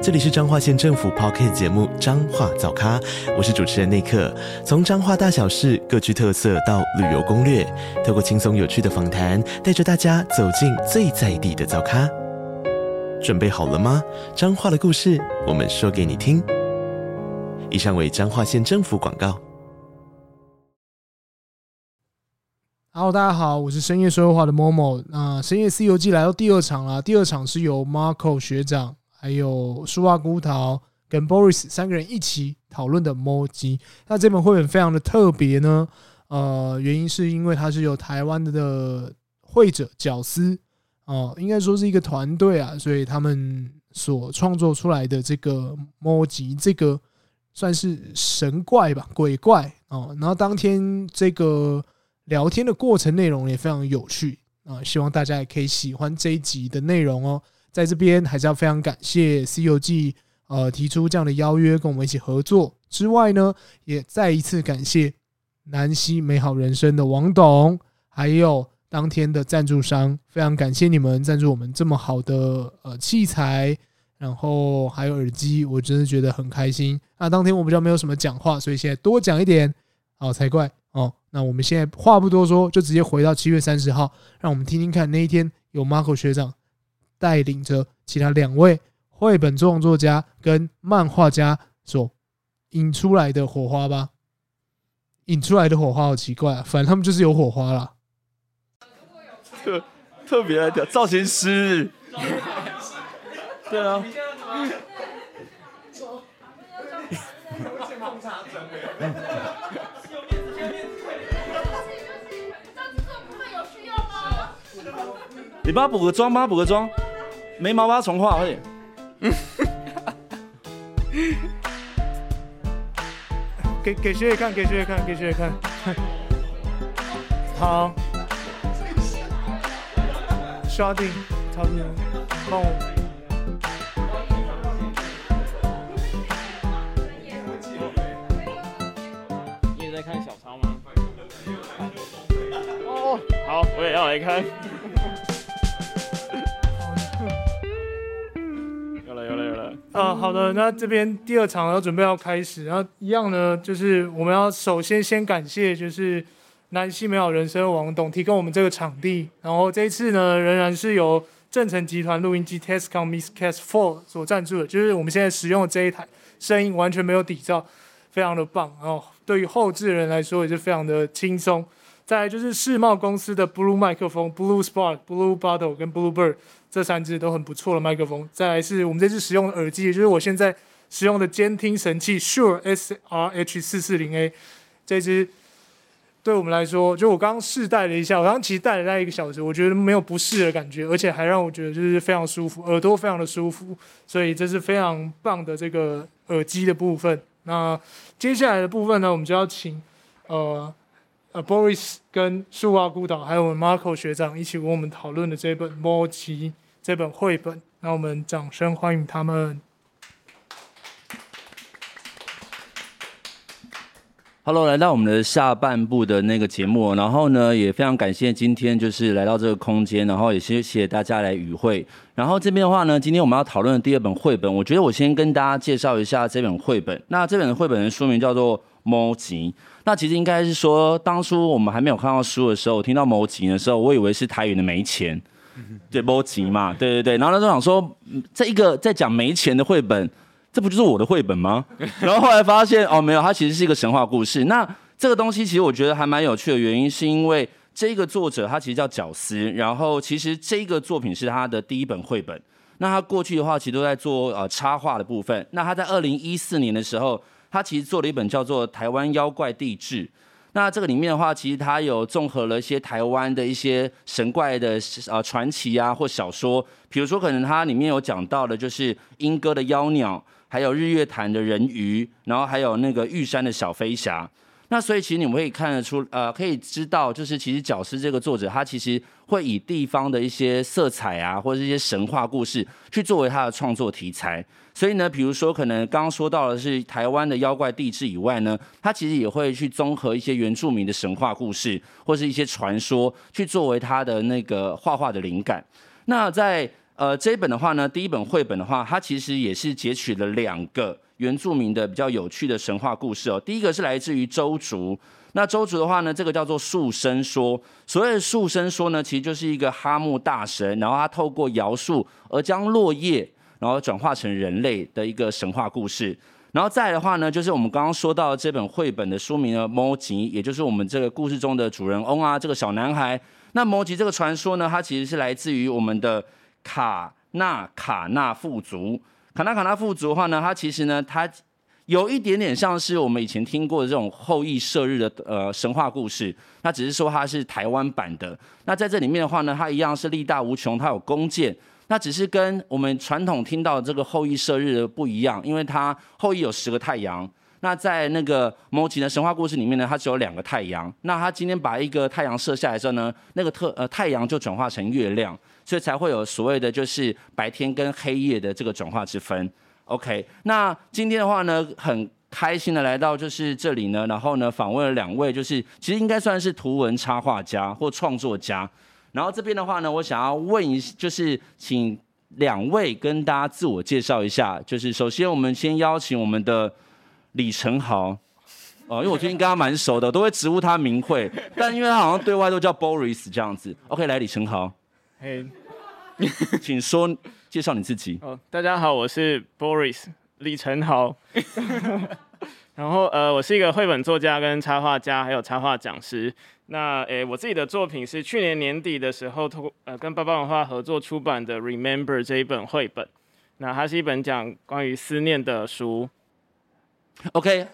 这里是彰化县政府 Podcast 节目《彰化早咖》，我是主持人内克。从彰化大小事各具特色到旅游攻略，透过轻松有趣的访谈，带着大家走进最在地的早咖。准备好了吗？彰化的故事，我们说给你听。以上为彰化县政府广告。Hello，大家好，我是深夜说说话的 Momo。那深夜 C 游记来到第二场了，第二场是由 Marco 学长。还有树蛙孤岛跟 Boris 三个人一起讨论的《摸鸡》，那这本绘本非常的特别呢。呃，原因是因为它是由台湾的绘者角思哦，应该说是一个团队啊，所以他们所创作出来的这个《摸鸡》，这个算是神怪吧，鬼怪哦。然后当天这个聊天的过程内容也非常有趣啊，希望大家也可以喜欢这一集的内容哦。在这边还是要非常感谢《西游记》呃提出这样的邀约跟我们一起合作之外呢，也再一次感谢南希美好人生的王董，还有当天的赞助商，非常感谢你们赞助我们这么好的呃器材，然后还有耳机，我真的觉得很开心。那当天我比较没有什么讲话，所以现在多讲一点好才怪哦。那我们现在话不多说，就直接回到七月三十号，让我们听听看那一天有 Marco 学长。带领着其他两位绘本创作家跟漫画家所引出来的火花吧，引出来的火花好奇怪啊，反正他们就是有火花啦。特特别的造型师，对啊。你帮他补个妆，帮他补个妆。眉毛把它重画，快点。给给学姐看，给学姐看，给学姐看。好。刷定，差不多。帮我。你也在看小抄吗？哦，好，我也要来看。好的，那这边第二场要准备要开始，然后一样呢，就是我们要首先先感谢，就是南希美好人生王董提供我们这个场地，然后这一次呢，仍然是由正成集团录音机 Tascam Mixcast Four 所赞助的，就是我们现在使用的这一台，声音完全没有底噪，非常的棒，然后对于后置人来说也是非常的轻松。再来就是世茂公司的 Blue 麦克风，Blue Spark、Blue Bottle 跟 Blue Bird 这三支都很不错的麦克风。再来是我们这次使用的耳机，也就是我现在使用的监听神器 Sure SRH 四四零 A 这支，对我们来说，就我刚刚试戴了一下，我刚刚其实戴了大概一个小时，我觉得没有不适的感觉，而且还让我觉得就是非常舒服，耳朵非常的舒服，所以这是非常棒的这个耳机的部分。那接下来的部分呢，我们就要请呃。，Boris 跟树蛙孤岛还有我们 Marco 学长一起跟我们讨论的这本《摸鸡》这本绘本，那我们掌声欢迎他们。Hello，来到我们的下半部的那个节目，然后呢，也非常感谢今天就是来到这个空间，然后也谢谢大家来与会。然后这边的话呢，今天我们要讨论的第二本绘本，我觉得我先跟大家介绍一下这本绘本。那这本绘本的书名叫做《摸鸡》。那其实应该是说，当初我们还没有看到书的时候，我听到“某集”的时候，我以为是台语的没钱，对，摸鸡嘛，对对对。然后那时候想说，这一个在讲没钱的绘本，这不就是我的绘本吗？然后后来发现，哦，没有，它其实是一个神话故事。那这个东西其实我觉得还蛮有趣的，原因是因为这个作者他其实叫绞丝，然后其实这个作品是他的第一本绘本。那他过去的话，其实都在做呃插画的部分。那他在二零一四年的时候。他其实做了一本叫做《台湾妖怪地志》，那这个里面的话，其实他有综合了一些台湾的一些神怪的呃传奇啊或小说，比如说可能它里面有讲到的就是莺歌的妖鸟，还有日月潭的人鱼，然后还有那个玉山的小飞侠。那所以其实你们可以看得出，呃，可以知道，就是其实角诗这个作者他其实会以地方的一些色彩啊，或者一些神话故事去作为他的创作题材。所以呢，比如说可能刚刚说到的是台湾的妖怪地质以外呢，它其实也会去综合一些原住民的神话故事或是一些传说，去作为他的那个画画的灵感。那在呃这一本的话呢，第一本绘本的话，它其实也是截取了两个原住民的比较有趣的神话故事哦。第一个是来自于邹族，那邹族的话呢，这个叫做树生说。所谓的树生说呢，其实就是一个哈木大神，然后他透过摇树而将落叶。然后转化成人类的一个神话故事，然后再来的话呢，就是我们刚刚说到这本绘本的书名呢，摩吉，也就是我们这个故事中的主人翁啊，这个小男孩。那摩吉这个传说呢，它其实是来自于我们的卡纳卡纳富族。卡纳卡纳富族的话呢，它其实呢，它有一点点像是我们以前听过的这种后羿射日的呃神话故事，那只是说它是台湾版的。那在这里面的话呢，它一样是力大无穷，它有弓箭。那只是跟我们传统听到这个后羿射日的不一样，因为它后羿有十个太阳。那在那个摩吉的神话故事里面呢，它只有两个太阳。那他今天把一个太阳射下来之后呢，那个特呃太阳就转化成月亮，所以才会有所谓的就是白天跟黑夜的这个转化之分。OK，那今天的话呢，很开心的来到就是这里呢，然后呢访问了两位，就是其实应该算是图文插画家或创作家。然后这边的话呢，我想要问一，就是请两位跟大家自我介绍一下。就是首先，我们先邀请我们的李承豪，哦，因为我最近跟他蛮熟的，都会直呼他名讳，但因为他好像对外都叫 Boris 这样子。OK，来，李承豪，嘿，请说介绍你自己。哦，大家好，我是 Boris 李承豪。然后呃，我是一个绘本作家、跟插画家，还有插画讲师。那诶，我自己的作品是去年年底的时候，通呃跟巴巴文化合作出版的《Remember》这一本绘本。那它是一本讲关于思念的书。OK，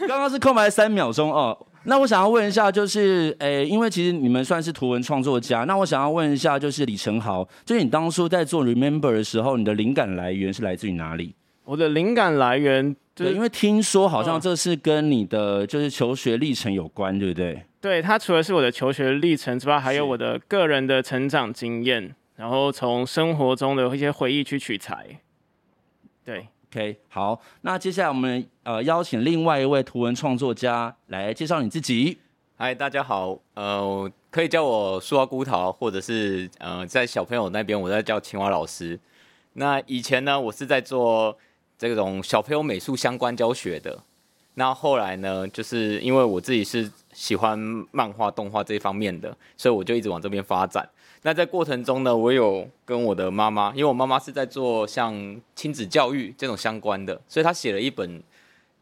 刚刚是空白三秒钟哦。那我想要问一下，就是诶，因为其实你们算是图文创作家，那我想要问一下，就是李承豪，就是你当初在做《Remember》的时候，你的灵感来源是来自于哪里？我的灵感来源。对，因为听说好像这是跟你的就是求学历程有关，对不对？对，它除了是我的求学历程之外，还有我的个人的成长经验，然后从生活中的一些回忆去取材。对，OK，好，那接下来我们呃邀请另外一位图文创作家来介绍你自己。嗨，大家好，呃，可以叫我树花菇桃，或者是呃在小朋友那边我在叫青蛙老师。那以前呢，我是在做。这种小朋友美术相关教学的，那后来呢，就是因为我自己是喜欢漫画、动画这一方面的，所以我就一直往这边发展。那在过程中呢，我有跟我的妈妈，因为我妈妈是在做像亲子教育这种相关的，所以她写了一本，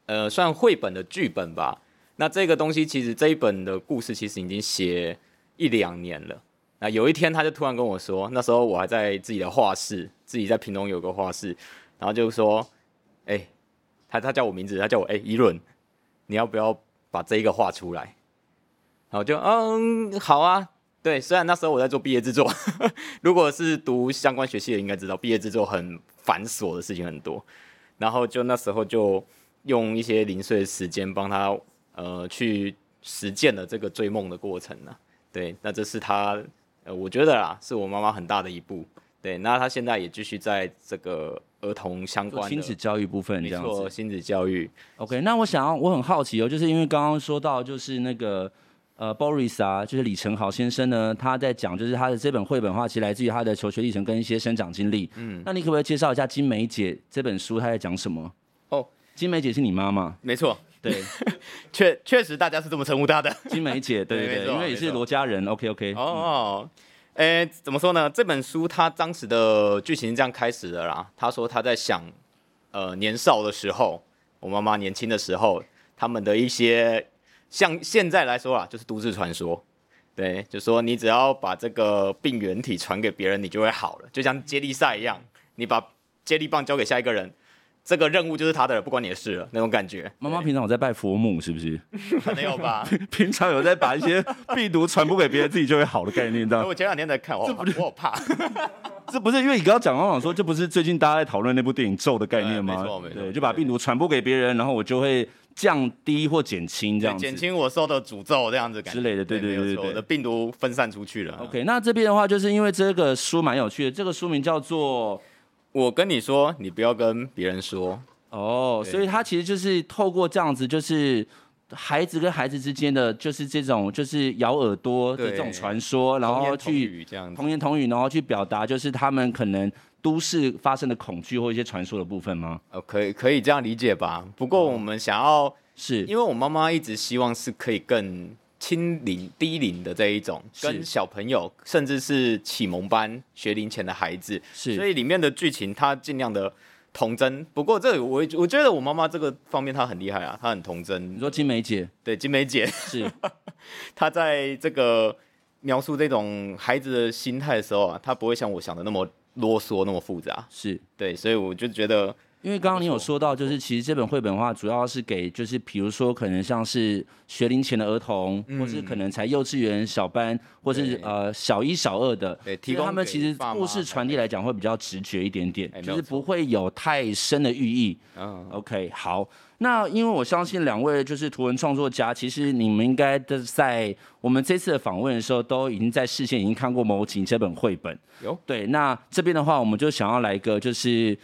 呃，算绘本的剧本吧。那这个东西其实这一本的故事其实已经写一两年了。那有一天，她就突然跟我说，那时候我还在自己的画室，自己在屏东有个画室，然后就说。哎、他他叫我名字，他叫我哎，宜、欸、伦，你要不要把这一个画出来？然后就嗯，好啊。对，虽然那时候我在做毕业制作，如果是读相关学系的，应该知道毕业制作很繁琐的事情很多。然后就那时候就用一些零碎的时间帮他呃去实践了这个追梦的过程呢。对，那这是他呃，我觉得啦，是我妈妈很大的一步。对，那他现在也继续在这个。儿童相关的亲子教育部分，这样子。没错，亲子教育。OK，那我想要，我很好奇哦，就是因为刚刚说到，就是那个呃，Boris 啊，就是李成豪先生呢，他在讲，就是他的这本绘本的话，其实来自于他的求学历程跟一些生长经历。嗯，那你可不可以介绍一下金梅姐这本书，他在讲什么？哦，金梅姐是你妈妈？没错，对，确确实大家是这么称呼她的。金梅姐，对对对，因为也是罗家人。OK OK。哦。诶，怎么说呢？这本书它当时的剧情是这样开始的啦。他说他在想，呃，年少的时候，我妈妈年轻的时候，他们的一些像现在来说啊，就是都市传说。对，就说你只要把这个病原体传给别人，你就会好了，就像接力赛一样，你把接力棒交给下一个人。这个任务就是他的了，不关你的事了，那种感觉。妈妈平常有在拜佛母，是不是？没有吧？平常有在把一些 病毒传播给别人，自己就会好的概念，这样。我前两天在看，我我好怕。这不是因为你刚刚讲，我想说，这不是最近大家在讨论那部电影《咒》的概念吗？没错没错。对，就把病毒传播给别人，然后我就会降低或减轻这样子，减轻我受的诅咒这样子感之类的，对对对对，对，我的病毒分散出去了。OK，那这边的话，就是因为这个书蛮有趣的，这个书名叫做《我跟你说，你不要跟别人说》。哦，所以他其实就是透过这样子，就是孩子跟孩子之间的，就是这种就是咬耳朵的这种传说，然后去童言童语，然后去表达就是他们可能。都市发生的恐惧或一些传说的部分吗？呃，可以可以这样理解吧。不过我们想要、嗯、是，因为我妈妈一直希望是可以更亲龄低龄的这一种，跟小朋友甚至是启蒙班学龄前的孩子，是。所以里面的剧情他尽量的童真。不过这我我觉得我妈妈这个方面她很厉害啊，她很童真。你说金梅姐？对，金梅姐是。她在这个描述这种孩子的心态的时候啊，她不会像我想的那么。啰嗦那么复杂，是对，所以我就觉得，因为刚刚你有说到，就是其实这本绘本的话，主要是给就是比如说可能像是学龄前的儿童，嗯、或是可能才幼稚园小班，或是呃小一小二的，对，提供他们其实故事传递来讲会比较直觉一点点，就是不会有太深的寓意。嗯，OK，好。那因为我相信两位就是图文创作家，其实你们应该都在我们这次的访问的时候，都已经在事先已经看过《谋情》这本绘本。有对，那这边的话，我们就想要来一个就是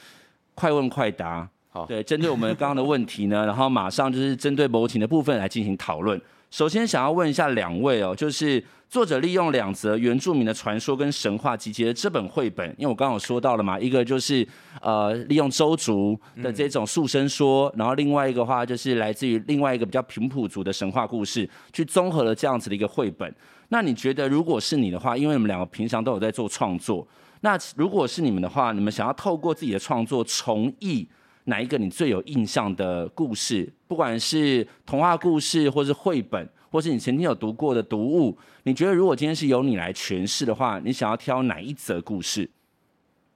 快问快答。好，对，针对我们刚刚的问题呢，然后马上就是针对《谋情》的部分来进行讨论。首先想要问一下两位哦，就是。作者利用两则原住民的传说跟神话集结的这本绘本，因为我刚刚有说到了嘛，一个就是呃利用周族的这种塑身说，然后另外一个话就是来自于另外一个比较平埔族的神话故事，去综合了这样子的一个绘本。那你觉得如果是你的话，因为你们两个平常都有在做创作，那如果是你们的话，你们想要透过自己的创作重译哪一个你最有印象的故事，不管是童话故事或是绘本？或是你曾经有读过的读物，你觉得如果今天是由你来诠释的话，你想要挑哪一则故事？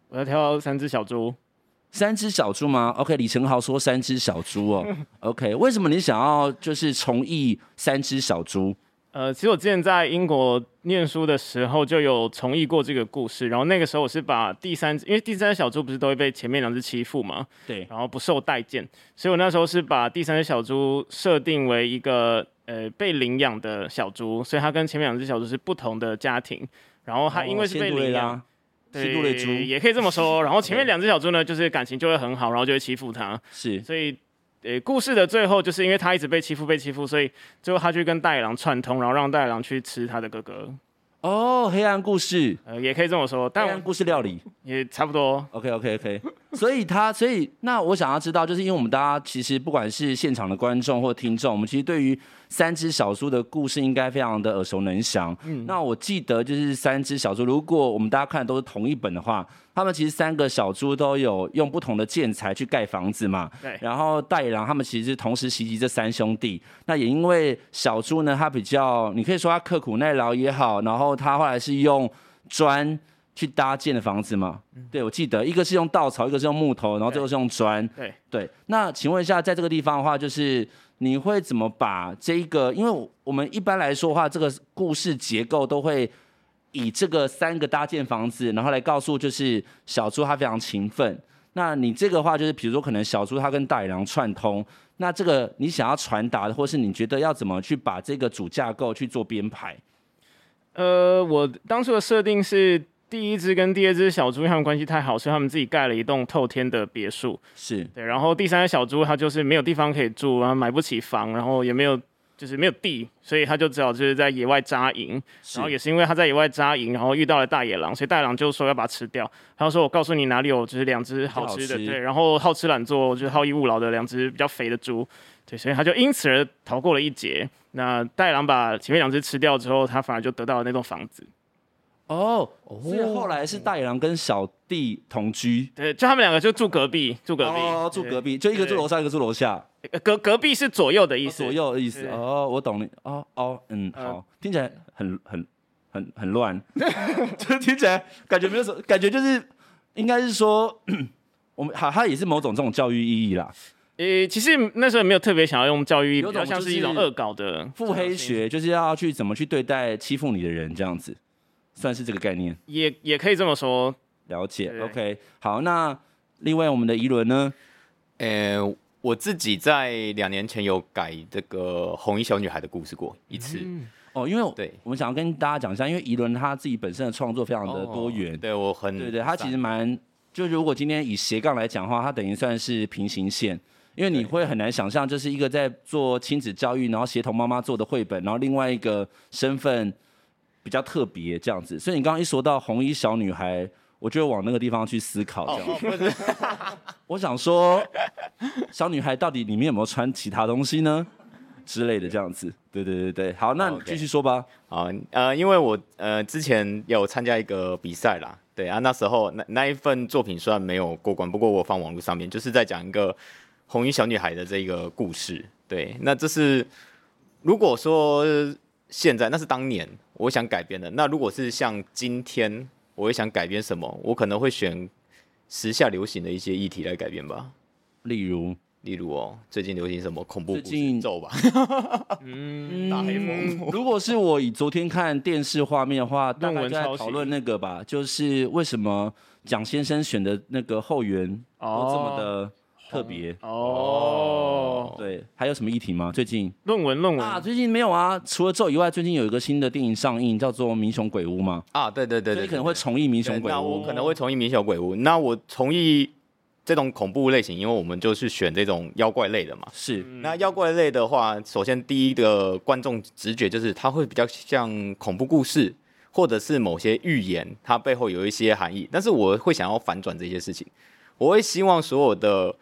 我要挑三只小猪。三只小猪吗？OK，李承豪说三只小猪哦。OK，为什么你想要就是重译三只小猪？呃，其实我之前在英国念书的时候就有重译过这个故事，然后那个时候我是把第三，因为第三只小猪不是都会被前面两只欺负嘛，对，然后不受待见，所以我那时候是把第三只小猪设定为一个呃被领养的小猪，所以它跟前面两只小猪是不同的家庭，然后它因为是被领养，哦、对，猪也可以这么说，然后前面 两只小猪呢就是感情就会很好，然后就会欺负它，是，所以。呃，故事的最后就是因为他一直被欺负，被欺负，所以最后他去跟大野狼串通，然后让大野狼去吃他的哥哥。哦，黑暗故事，呃，也可以这么说，但黑暗故事料理也差不多。OK，OK，OK。所以他，所以那我想要知道，就是因为我们大家其实不管是现场的观众或听众，我们其实对于三只小猪的故事应该非常的耳熟能详。嗯，那我记得就是三只小猪，如果我们大家看的都是同一本的话，他们其实三个小猪都有用不同的建材去盖房子嘛。对。然后大野狼他们其实是同时袭击这三兄弟。那也因为小猪呢，他比较，你可以说他刻苦耐劳也好，然后他后来是用砖去搭建的房子嘛。嗯、对，我记得一个是用稻草，一个是用木头，然后最后是用砖。对对。那请问一下，在这个地方的话，就是你会怎么把这一个？因为我们一般来说的话，这个故事结构都会。以这个三个搭建房子，然后来告诉就是小猪他非常勤奋。那你这个话就是，比如说可能小猪他跟大野狼串通，那这个你想要传达的，或是你觉得要怎么去把这个主架构去做编排？呃，我当初的设定是第一只跟第二只小猪他们关系太好，所以他们自己盖了一栋透天的别墅。是对，然后第三只小猪它就是没有地方可以住，然后买不起房，然后也没有。就是没有地，所以它就只好就是在野外扎营。然后也是因为它在野外扎营，然后遇到了大野狼，所以大野狼就说要把它吃掉。他就说：“我告诉你哪里有，就是两只好吃的，吃对。然后好吃懒做，就是好逸恶劳的两只比较肥的猪，对。所以他就因此而逃过了一劫。那大野狼把前面两只吃掉之后，他反而就得到了那栋房子。哦，所以后来是大野狼跟小弟同居，对，就他们两个就住隔壁，住隔壁，哦，住隔壁，就一个住楼上，一个住楼下。”隔隔壁是左右的意思，哦、左右的意思。哦，我懂了哦哦嗯好，呃、听起来很很很很乱，就听起来感觉没有什么感觉，就是应该是说 我们好，它也是某种这种教育意义啦。呃、欸，其实那时候也没有特别想要用教育意义，比较像是一种恶搞的腹黑学，就是要去怎么去对待欺负你的人这样子，算是这个概念，也也可以这么说。了解，OK，好，那另外我们的仪伦呢？呃。我自己在两年前有改这个红衣小女孩的故事过一次。嗯、哦，因为对，我们想要跟大家讲一下，因为宜伦他自己本身的创作非常的多元。哦、对我很对对，他其实蛮就如果今天以斜杠来讲的话，他等于算是平行线，因为你会很难想象，就是一个在做亲子教育，然后协同妈妈做的绘本，然后另外一个身份比较特别这样子。所以你刚刚一说到红衣小女孩。我就往那个地方去思考，这样。不是，我想说，小女孩到底里面有没有穿其他东西呢？之类的这样子。对对对对，好，那你继续说吧。好，呃，因为我呃之前有参加一个比赛啦，对啊，那时候那那一份作品虽然没有过关，不过我放网络上面，就是在讲一个红衣小女孩的这个故事。对，那这是如果说现在那是当年我想改编的，那如果是像今天。我会想改编什么？我可能会选时下流行的一些议题来改编吧。例如，例如哦，最近流行什么恐怖故事咒吧？嗯，大黑风。如果是我以昨天看电视画面的话，大概在讨论那个吧，就是为什么蒋先生选的那个后援都这么的。特别哦，对，还有什么议题吗？最近论文论文啊，最近没有啊。除了咒以外，最近有一个新的电影上映，叫做《民雄鬼屋》嘛。啊，对对对，所以可能会重映《民雄鬼屋》。那我可能会重映《民雄鬼屋》。那我重映这种恐怖类型，因为我们就是选这种妖怪类的嘛。是。那妖怪类的话，首先第一个观众直觉就是它会比较像恐怖故事，或者是某些预言，它背后有一些含义。但是我会想要反转这些事情，我会希望所有的。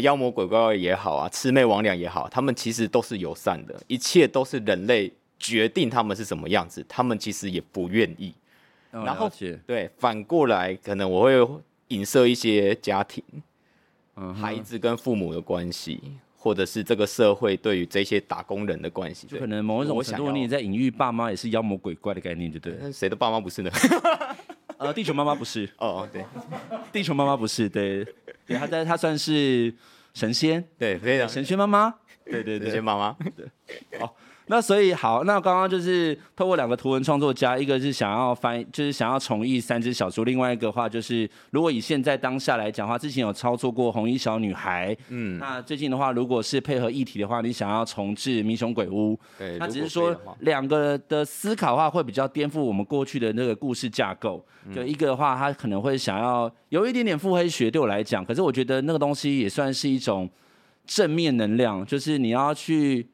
妖魔鬼怪也好啊，魑魅魍魉也好，他们其实都是友善的，一切都是人类决定他们是什么样子，他们其实也不愿意。哦、然后对，反过来可能我会影射一些家庭，嗯、孩子跟父母的关系，或者是这个社会对于这些打工人的关系，就可能某一种程度你也在隐喻爸妈也是妖魔鬼怪的概念，对不对？谁的爸妈不是呢？呃，地球妈妈不是 哦，对，地球妈妈不是，对，对，她在她算是神仙，对，非常神仙妈妈，对对对，神仙妈妈，对，好。那所以好，那刚刚就是透过两个图文创作家，一个是想要翻，就是想要重译三只小猪，另外一个话就是，如果以现在当下来讲的话，之前有操作过红衣小女孩，嗯，那最近的话，如果是配合议题的话，你想要重置民雄鬼屋，对，那只是说两个的思考的话，会比较颠覆我们过去的那个故事架构。就一个的话，他可能会想要有一点点腹黑学，对我来讲，可是我觉得那个东西也算是一种正面能量，就是你要去。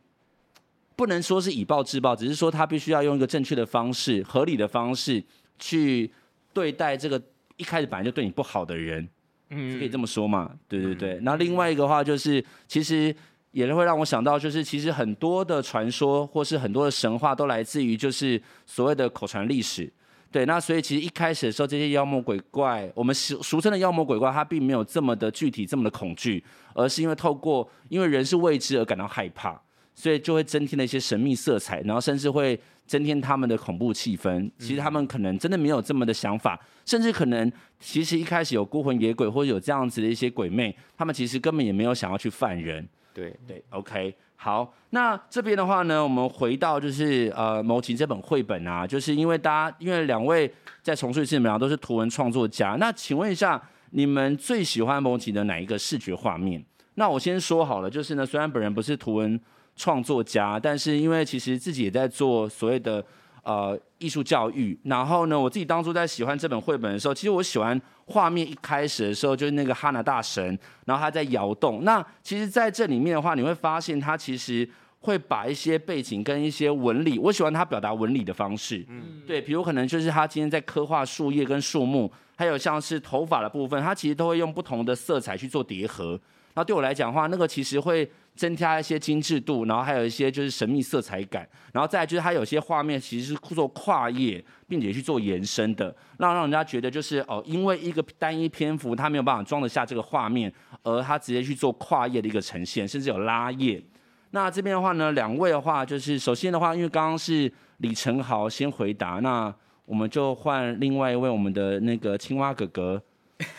不能说是以暴制暴，只是说他必须要用一个正确的方式、合理的方式去对待这个一开始本来就对你不好的人，嗯，可以这么说嘛？对对对。那、嗯、另外一个话就是，其实也会让我想到，就是其实很多的传说或是很多的神话都来自于就是所谓的口传历史。对，那所以其实一开始的时候，这些妖魔鬼怪，我们俗俗称的妖魔鬼怪，它并没有这么的具体、这么的恐惧，而是因为透过因为人是未知而感到害怕。所以就会增添了一些神秘色彩，然后甚至会增添他们的恐怖气氛。其实他们可能真的没有这么的想法，甚至可能其实一开始有孤魂野鬼或者有这样子的一些鬼魅，他们其实根本也没有想要去犯人。对对，OK，好，那这边的话呢，我们回到就是呃《谋情》这本绘本啊，就是因为大家因为两位在重述一次，你们俩都是图文创作家，那请问一下，你们最喜欢《谋情》的哪一个视觉画面？那我先说好了，就是呢，虽然本人不是图文。创作家，但是因为其实自己也在做所谓的呃艺术教育，然后呢，我自己当初在喜欢这本绘本的时候，其实我喜欢画面一开始的时候就是那个哈拿大神，然后他在摇动。那其实在这里面的话，你会发现他其实会把一些背景跟一些纹理，我喜欢他表达纹理的方式。嗯，对，比如可能就是他今天在刻画树叶跟树木，还有像是头发的部分，他其实都会用不同的色彩去做叠合。那对我来讲的话，那个其实会。增加一些精致度，然后还有一些就是神秘色彩感，然后再来就是它有些画面其实是做跨页，并且去做延伸的，让让人家觉得就是哦，因为一个单一篇幅它没有办法装得下这个画面，而它直接去做跨页的一个呈现，甚至有拉页。那这边的话呢，两位的话就是首先的话，因为刚刚是李成豪先回答，那我们就换另外一位我们的那个青蛙哥哥，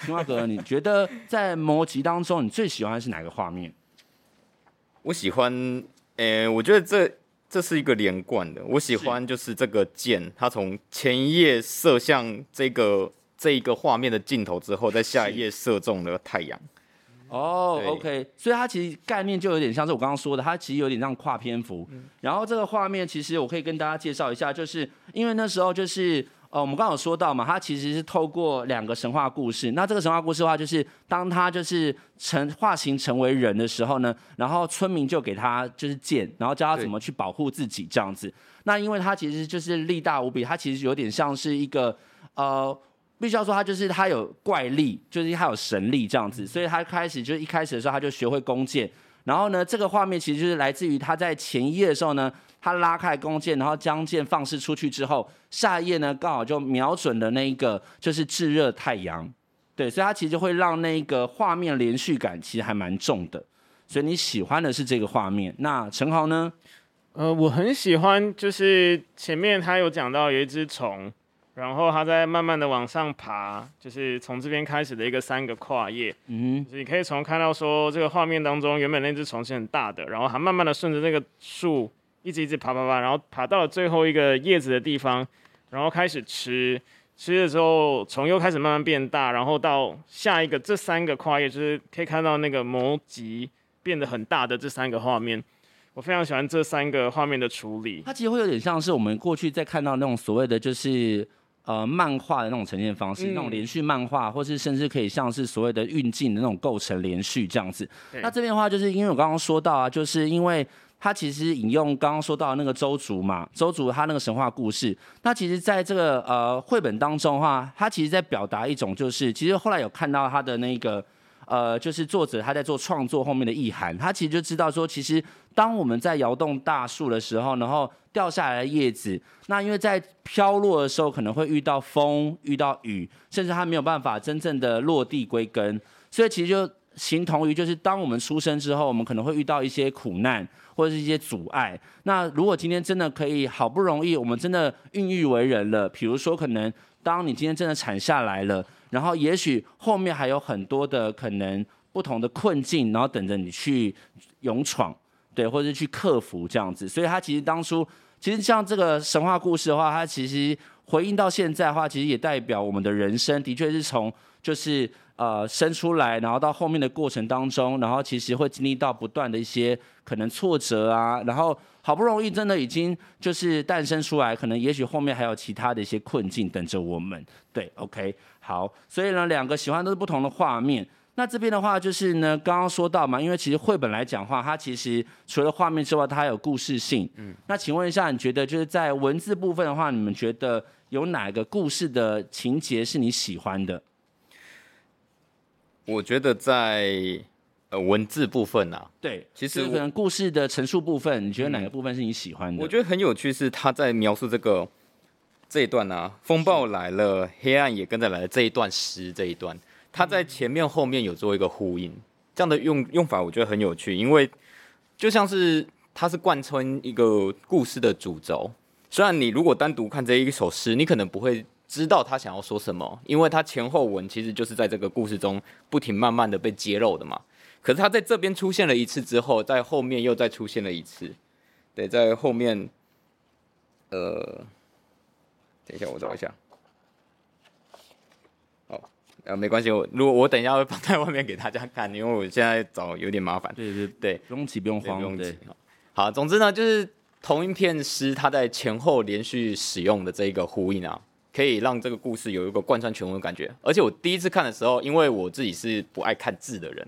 青蛙哥哥，你觉得在魔集当中你最喜欢的是哪个画面？我喜欢，诶、欸，我觉得这这是一个连贯的。我喜欢就是这个箭，它从前一页射向这个这一个画面的尽头之后，在下一页射中了太阳。哦、对，OK，所以它其实概念就有点像是我刚刚说的，它其实有点像跨篇幅。嗯、然后这个画面其实我可以跟大家介绍一下，就是因为那时候就是呃，我们刚刚有说到嘛，他其实是透过两个神话故事。那这个神话故事的话，就是当他就是成化形成为人的时候呢，然后村民就给他就是剑，然后教他怎么去保护自己这样子。那因为他其实就是力大无比，他其实有点像是一个呃。必须要说，他就是他有怪力，就是他有神力这样子，所以他开始就是一开始的时候他就学会弓箭，然后呢，这个画面其实就是来自于他在前一页的时候呢，他拉开弓箭，然后将箭放射出去之后，下一页呢刚好就瞄准了那一个就是炙热太阳，对，所以他其实就会让那个画面连续感其实还蛮重的，所以你喜欢的是这个画面，那陈豪呢？呃，我很喜欢，就是前面他有讲到有一只虫。然后它在慢慢的往上爬，就是从这边开始的一个三个跨页。嗯，就是你可以从看到说这个画面当中，原本那只虫是很大的，然后它慢慢的顺着那个树一直一直爬爬爬，然后爬到了最后一个叶子的地方，然后开始吃，吃的时候虫又开始慢慢变大，然后到下一个这三个跨页，就是可以看到那个魔吉变得很大的这三个画面。我非常喜欢这三个画面的处理。它其实会有点像是我们过去在看到那种所谓的就是。呃，漫画的那种呈现方式，嗯、那种连续漫画，或是甚至可以像是所谓的运镜的那种构成连续这样子。那这边的话，就是因为我刚刚说到啊，就是因为他其实引用刚刚说到的那个周族嘛，周族他那个神话故事。那其实在这个呃绘本当中的话，他其实在表达一种就是，其实后来有看到他的那个呃，就是作者他在做创作后面的意涵，他其实就知道说，其实当我们在摇动大树的时候，然后掉下来的叶子，那因为在飘落的时候可能会遇到风、遇到雨，甚至它没有办法真正的落地归根，所以其实就形同于就是当我们出生之后，我们可能会遇到一些苦难或者是一些阻碍。那如果今天真的可以好不容易我们真的孕育为人了，比如说可能当你今天真的产下来了，然后也许后面还有很多的可能不同的困境，然后等着你去勇闯，对，或者去克服这样子。所以他其实当初。其实像这个神话故事的话，它其实回应到现在的话，其实也代表我们的人生的确是从就是呃生出来，然后到后面的过程当中，然后其实会经历到不断的一些可能挫折啊，然后好不容易真的已经就是诞生出来，可能也许后面还有其他的一些困境等着我们。对，OK，好，所以呢，两个喜欢都是不同的画面。那这边的话就是呢，刚刚说到嘛，因为其实绘本来讲的话，它其实除了画面之外，它还有故事性。嗯，那请问一下，你觉得就是在文字部分的话，你们觉得有哪个故事的情节是你喜欢的？我觉得在呃文字部分啊，对，其实可能故事的陈述部分，你觉得哪个部分是你喜欢的？我觉得很有趣，是他在描述这个这一段啊，风暴来了，黑暗也跟着来了这一段诗这一段。他在前面后面有做一个呼应，这样的用用法我觉得很有趣，因为就像是它是贯穿一个故事的主轴。虽然你如果单独看这一首诗，你可能不会知道他想要说什么，因为他前后文其实就是在这个故事中不停慢慢的被揭露的嘛。可是他在这边出现了一次之后，在后面又再出现了一次，对，在后面，呃，等一下我找一下。好呃，没关系，我如果我等一下会放在外面给大家看，因为我现在找有点麻烦。对对对，不用急，不用慌，不用急。好，总之呢，就是同一片诗，它在前后连续使用的这一个呼应啊，可以让这个故事有一个贯穿全文的感觉。而且我第一次看的时候，因为我自己是不爱看字的人，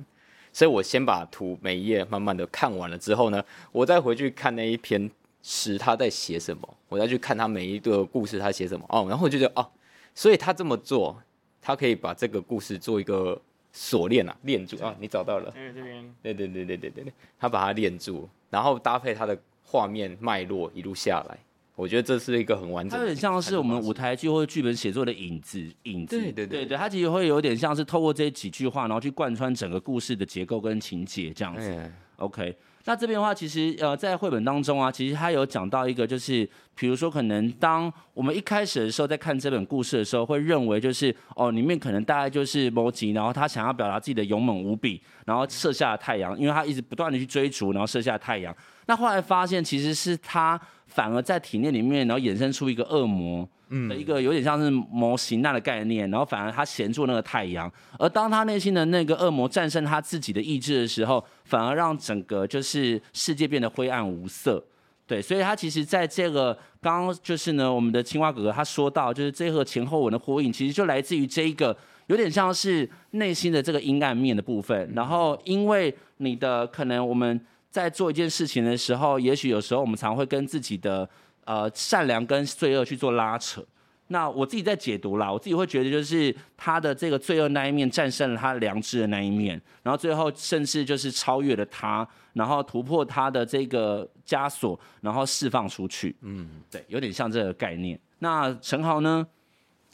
所以我先把图每一页慢慢的看完了之后呢，我再回去看那一篇诗他在写什么，我再去看他每一个故事他写什么哦，然后我就觉得哦，所以他这么做。他可以把这个故事做一个锁链啊，链住啊，你找到了。对这边。对对对对对对对，他把它链住，然后搭配他的画面脉络一路下来，我觉得这是一个很完整的。它有点像是我们舞台剧或者剧本写作的影子，影子。对对对对，它其实会有点像是透过这几句话，然后去贯穿整个故事的结构跟情节这样子。对 OK。那这边的话，其实呃，在绘本当中啊，其实他有讲到一个，就是比如说，可能当我们一开始的时候在看这本故事的时候，会认为就是哦，里面可能大概就是摩吉，然后他想要表达自己的勇猛无比，然后射下了太阳，因为他一直不断的去追逐，然后射下太阳。那后来发现，其实是他反而在体内里面，然后衍生出一个恶魔，的一个有点像是模型那的概念，然后反而他衔住那个太阳，而当他内心的那个恶魔战胜他自己的意志的时候，反而让整个就是世界变得灰暗无色。对，所以他其实在这个刚刚就是呢，我们的青蛙哥哥他说到，就是这个前后文的呼应，其实就来自于这一个有点像是内心的这个阴暗面的部分。然后因为你的可能我们在做一件事情的时候，也许有时候我们常会跟自己的呃善良跟罪恶去做拉扯。那我自己在解读啦，我自己会觉得就是他的这个罪恶那一面战胜了他良知的那一面，然后最后甚至就是超越了他，然后突破他的这个枷锁，然后释放出去。嗯，对，有点像这个概念。那陈豪呢？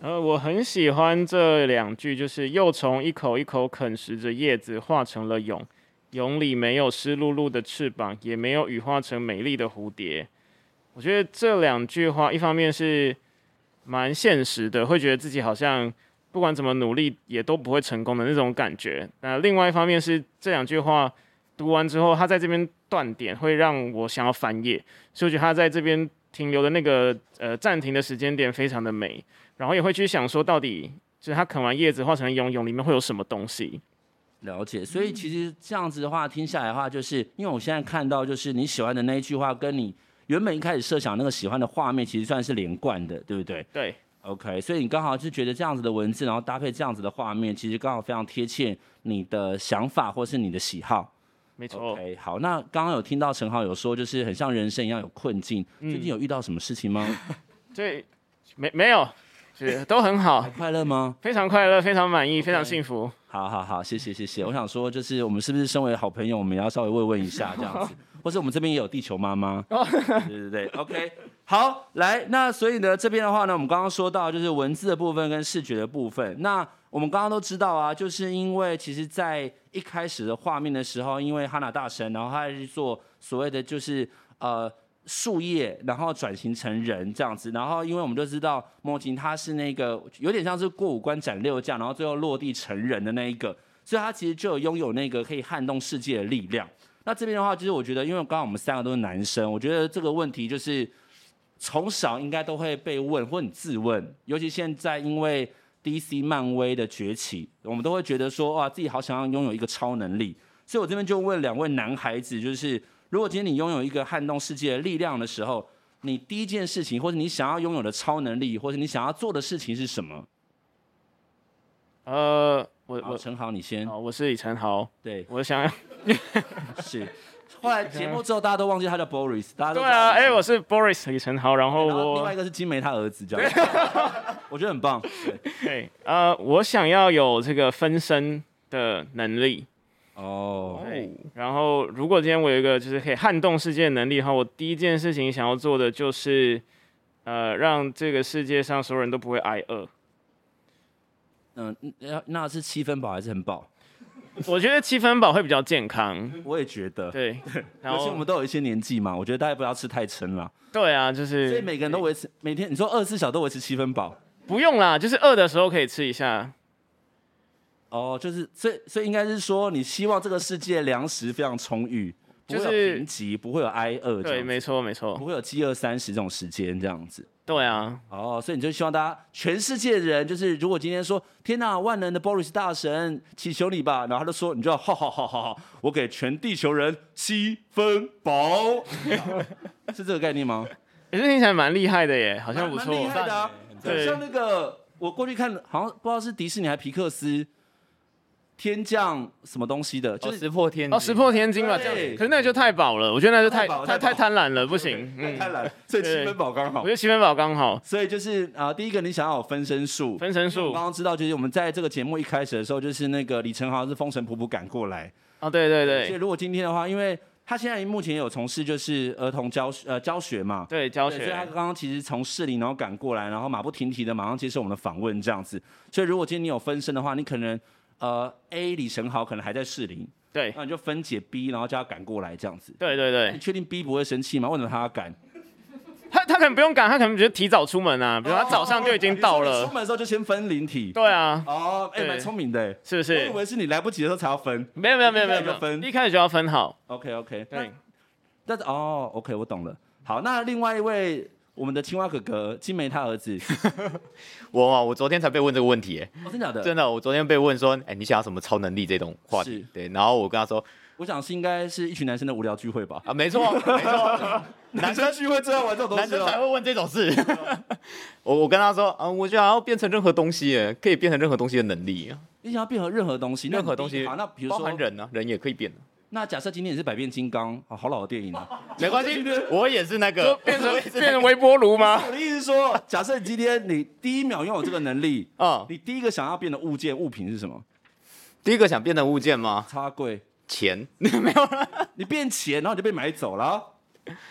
呃，我很喜欢这两句，就是幼虫一口一口啃食着叶子，化成了蛹，蛹里没有湿漉漉的翅膀，也没有羽化成美丽的蝴蝶。我觉得这两句话，一方面是。蛮现实的，会觉得自己好像不管怎么努力也都不会成功的那种感觉。那另外一方面是这两句话读完之后，他在这边断点会让我想要翻页，所以我觉得他在这边停留的那个呃暂停的时间点非常的美。然后也会去想说，到底就是他啃完叶子化成蛹，蛹里面会有什么东西？了解。所以其实这样子的话听下来的话，就是因为我现在看到就是你喜欢的那一句话跟你。原本一开始设想那个喜欢的画面，其实算是连贯的，对不对？对，OK，所以你刚好就觉得这样子的文字，然后搭配这样子的画面，其实刚好非常贴切你的想法或是你的喜好。没错。OK，好，那刚刚有听到陈豪有说，就是很像人生一样有困境，最近有遇到什么事情吗？对，没没有，是都很好，快乐吗？非常快乐，非常满意，非常幸福。好好好，谢谢谢谢。我想说，就是我们是不是身为好朋友，我们也要稍微慰问一下这样子。或是我们这边也有地球妈妈，对对对，OK，好，来，那所以呢，这边的话呢，我们刚刚说到就是文字的部分跟视觉的部分。那我们刚刚都知道啊，就是因为其实在一开始的画面的时候，因为哈娜大神，然后他去做所谓的就是呃树叶，然后转型成人这样子。然后因为我们都知道魔晶他是那个有点像是过五关斩六将，然后最后落地成人的那一个，所以他其实就有拥有那个可以撼动世界的力量。那这边的话，就是我觉得，因为刚刚我们三个都是男生，我觉得这个问题就是从小应该都会被问，或你自问。尤其现在因为 DC 漫威的崛起，我们都会觉得说，哇，自己好想要拥有一个超能力。所以我这边就问两位男孩子，就是如果今天你拥有一个撼动世界的力量的时候，你第一件事情，或者你想要拥有的超能力，或者你想要做的事情是什么？呃。我我陈豪，你先。好，我是李陈豪。对，我想要 是。后来节目之后，大家都忘记他叫 Boris，大家都对啊，哎、欸，我是 Boris 李承豪，然后我另外一个是金梅他儿子，这样。我觉得很棒。对，呃，我想要有这个分身的能力。哦。对。然后，如果今天我有一个就是可以撼动世界的能力的话，我第一件事情想要做的就是，呃，让这个世界上所有人都不会挨饿。嗯，那那是七分饱还是很饱？我觉得七分饱会比较健康。我也觉得。对，而且我们都有一些年纪嘛，我觉得大家不要吃太撑了。对啊，就是。所以每个人都维持每天，你说二十四小时都维持七分饱？不用啦，就是饿的时候可以吃一下。哦，就是所以所以应该是说，你希望这个世界粮食非常充裕，就是、不会有贫瘠，不会有挨饿。对，没错没错，不会有饥饿三十这种时间这样子。对啊，哦，所以你就希望大家全世界的人，就是如果今天说天哪，万能的 Boris 大神，祈求你吧，然后他就说，你就要好好好好好，我给全地球人七分饱，是 这个概念吗？也是听起来蛮厉害的耶，好像不错，蛮厉害的啊。对，像那个我过去看，好像不知道是迪士尼还是皮克斯。天降什么东西的，就是石破天哦，石破天惊嘛，这样。可是那就太饱了，我觉得那就太太太贪婪了，不行，太贪婪。所以七分饱刚好，我觉得七分饱刚好。所以就是啊，第一个你想要有分身术，分身术。刚刚知道，就是我们在这个节目一开始的时候，就是那个李承豪是风尘仆仆赶过来。哦，对对对。所以如果今天的话，因为他现在目前有从事就是儿童教呃教学嘛，对教学。所以他刚刚其实从市里然后赶过来，然后马不停蹄的马上接受我们的访问这样子。所以如果今天你有分身的话，你可能。呃，A 李承豪可能还在士林，对，那你就分解 B，然后叫他赶过来这样子。对对对，你确定 B 不会生气吗？为什么他要赶？他他可能不用赶，他可能觉得提早出门啊，比如他早上就已经到了。哦、出门的时候就先分灵体。对啊。哦，哎、欸，蛮聪明的，是不是？我以为是你来不及的时候才要分。没有没有没有没有，就分，一开始就要分好。OK OK，对。但是哦，OK，我懂了。好，那另外一位我们的青蛙哥哥金梅他儿子，我啊，我昨天才被问这个问题，真的假的？真的，我昨天被问说，哎，你想要什么超能力这种话题？对，然后我跟他说，我想是应该是一群男生的无聊聚会吧？啊，没错，没错，男生聚会最爱玩这种东西，男生才会问这种事。我我跟他说，啊，我想要变成任何东西，哎，可以变成任何东西的能力啊。你想要变成任何东西，任何东西，好，那比如说包含人呢，人也可以变。那假设今天也是百变金刚，啊好老的电影啊，没关系，我也是那个变成变成微波炉吗？我的意思是说，假设你今天你第一秒拥有这个能力 啊，你第一个想要变的物件物品是什么？第一个想变的物件吗？插柜钱没有了，你变钱，然后你就被买走了，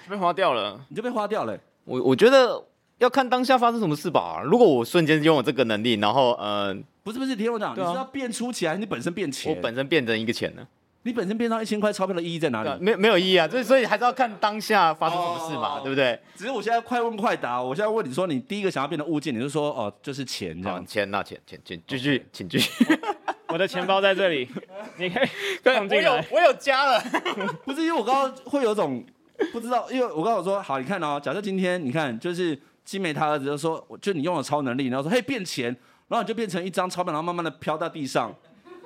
被花掉了，你就被花掉了。我我觉得要看当下发生什么事吧。如果我瞬间拥有这个能力，然后呃，不是不是，听我讲，你是要变出钱，还是你本身变钱？我本身变成一个钱呢？你本身变到一千块钞票的意义在哪里？没没有意义啊，所以所以还是要看当下发生什么事嘛，哦、对不对？只是我现在快问快答，我现在问你说，你第一个想要变的物件，你就说哦，就是钱这样。钱那钱钱钱，继续，请继续。我的钱包在这里，你可以放进来。我有我有加了，不是因为我刚刚会有种不知道，因为我刚刚说好，你看哦，假设今天你看就是金梅他儿子就说，就你用了超能力，然后说嘿变钱，然后你就变成一张钞票，然后慢慢的飘到地上。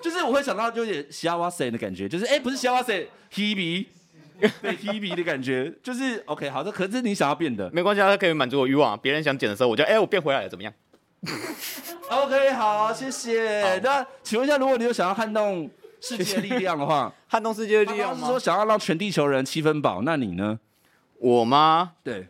就是我会想到就有点西哇塞的感觉，就是哎、欸，不是西哇塞，Hebe，对 Hebe 的感觉，就是 OK，好的，可是你想要变的，没关系，它可以满足我欲望。别人想剪的时候，我就哎、欸，我变回来了，怎么样？OK，好，谢谢。那请问一下，如果你有想要撼动世界的力量的话，撼动世界的力量吗？是说想要让全地球人七分饱，那你呢？我吗？对，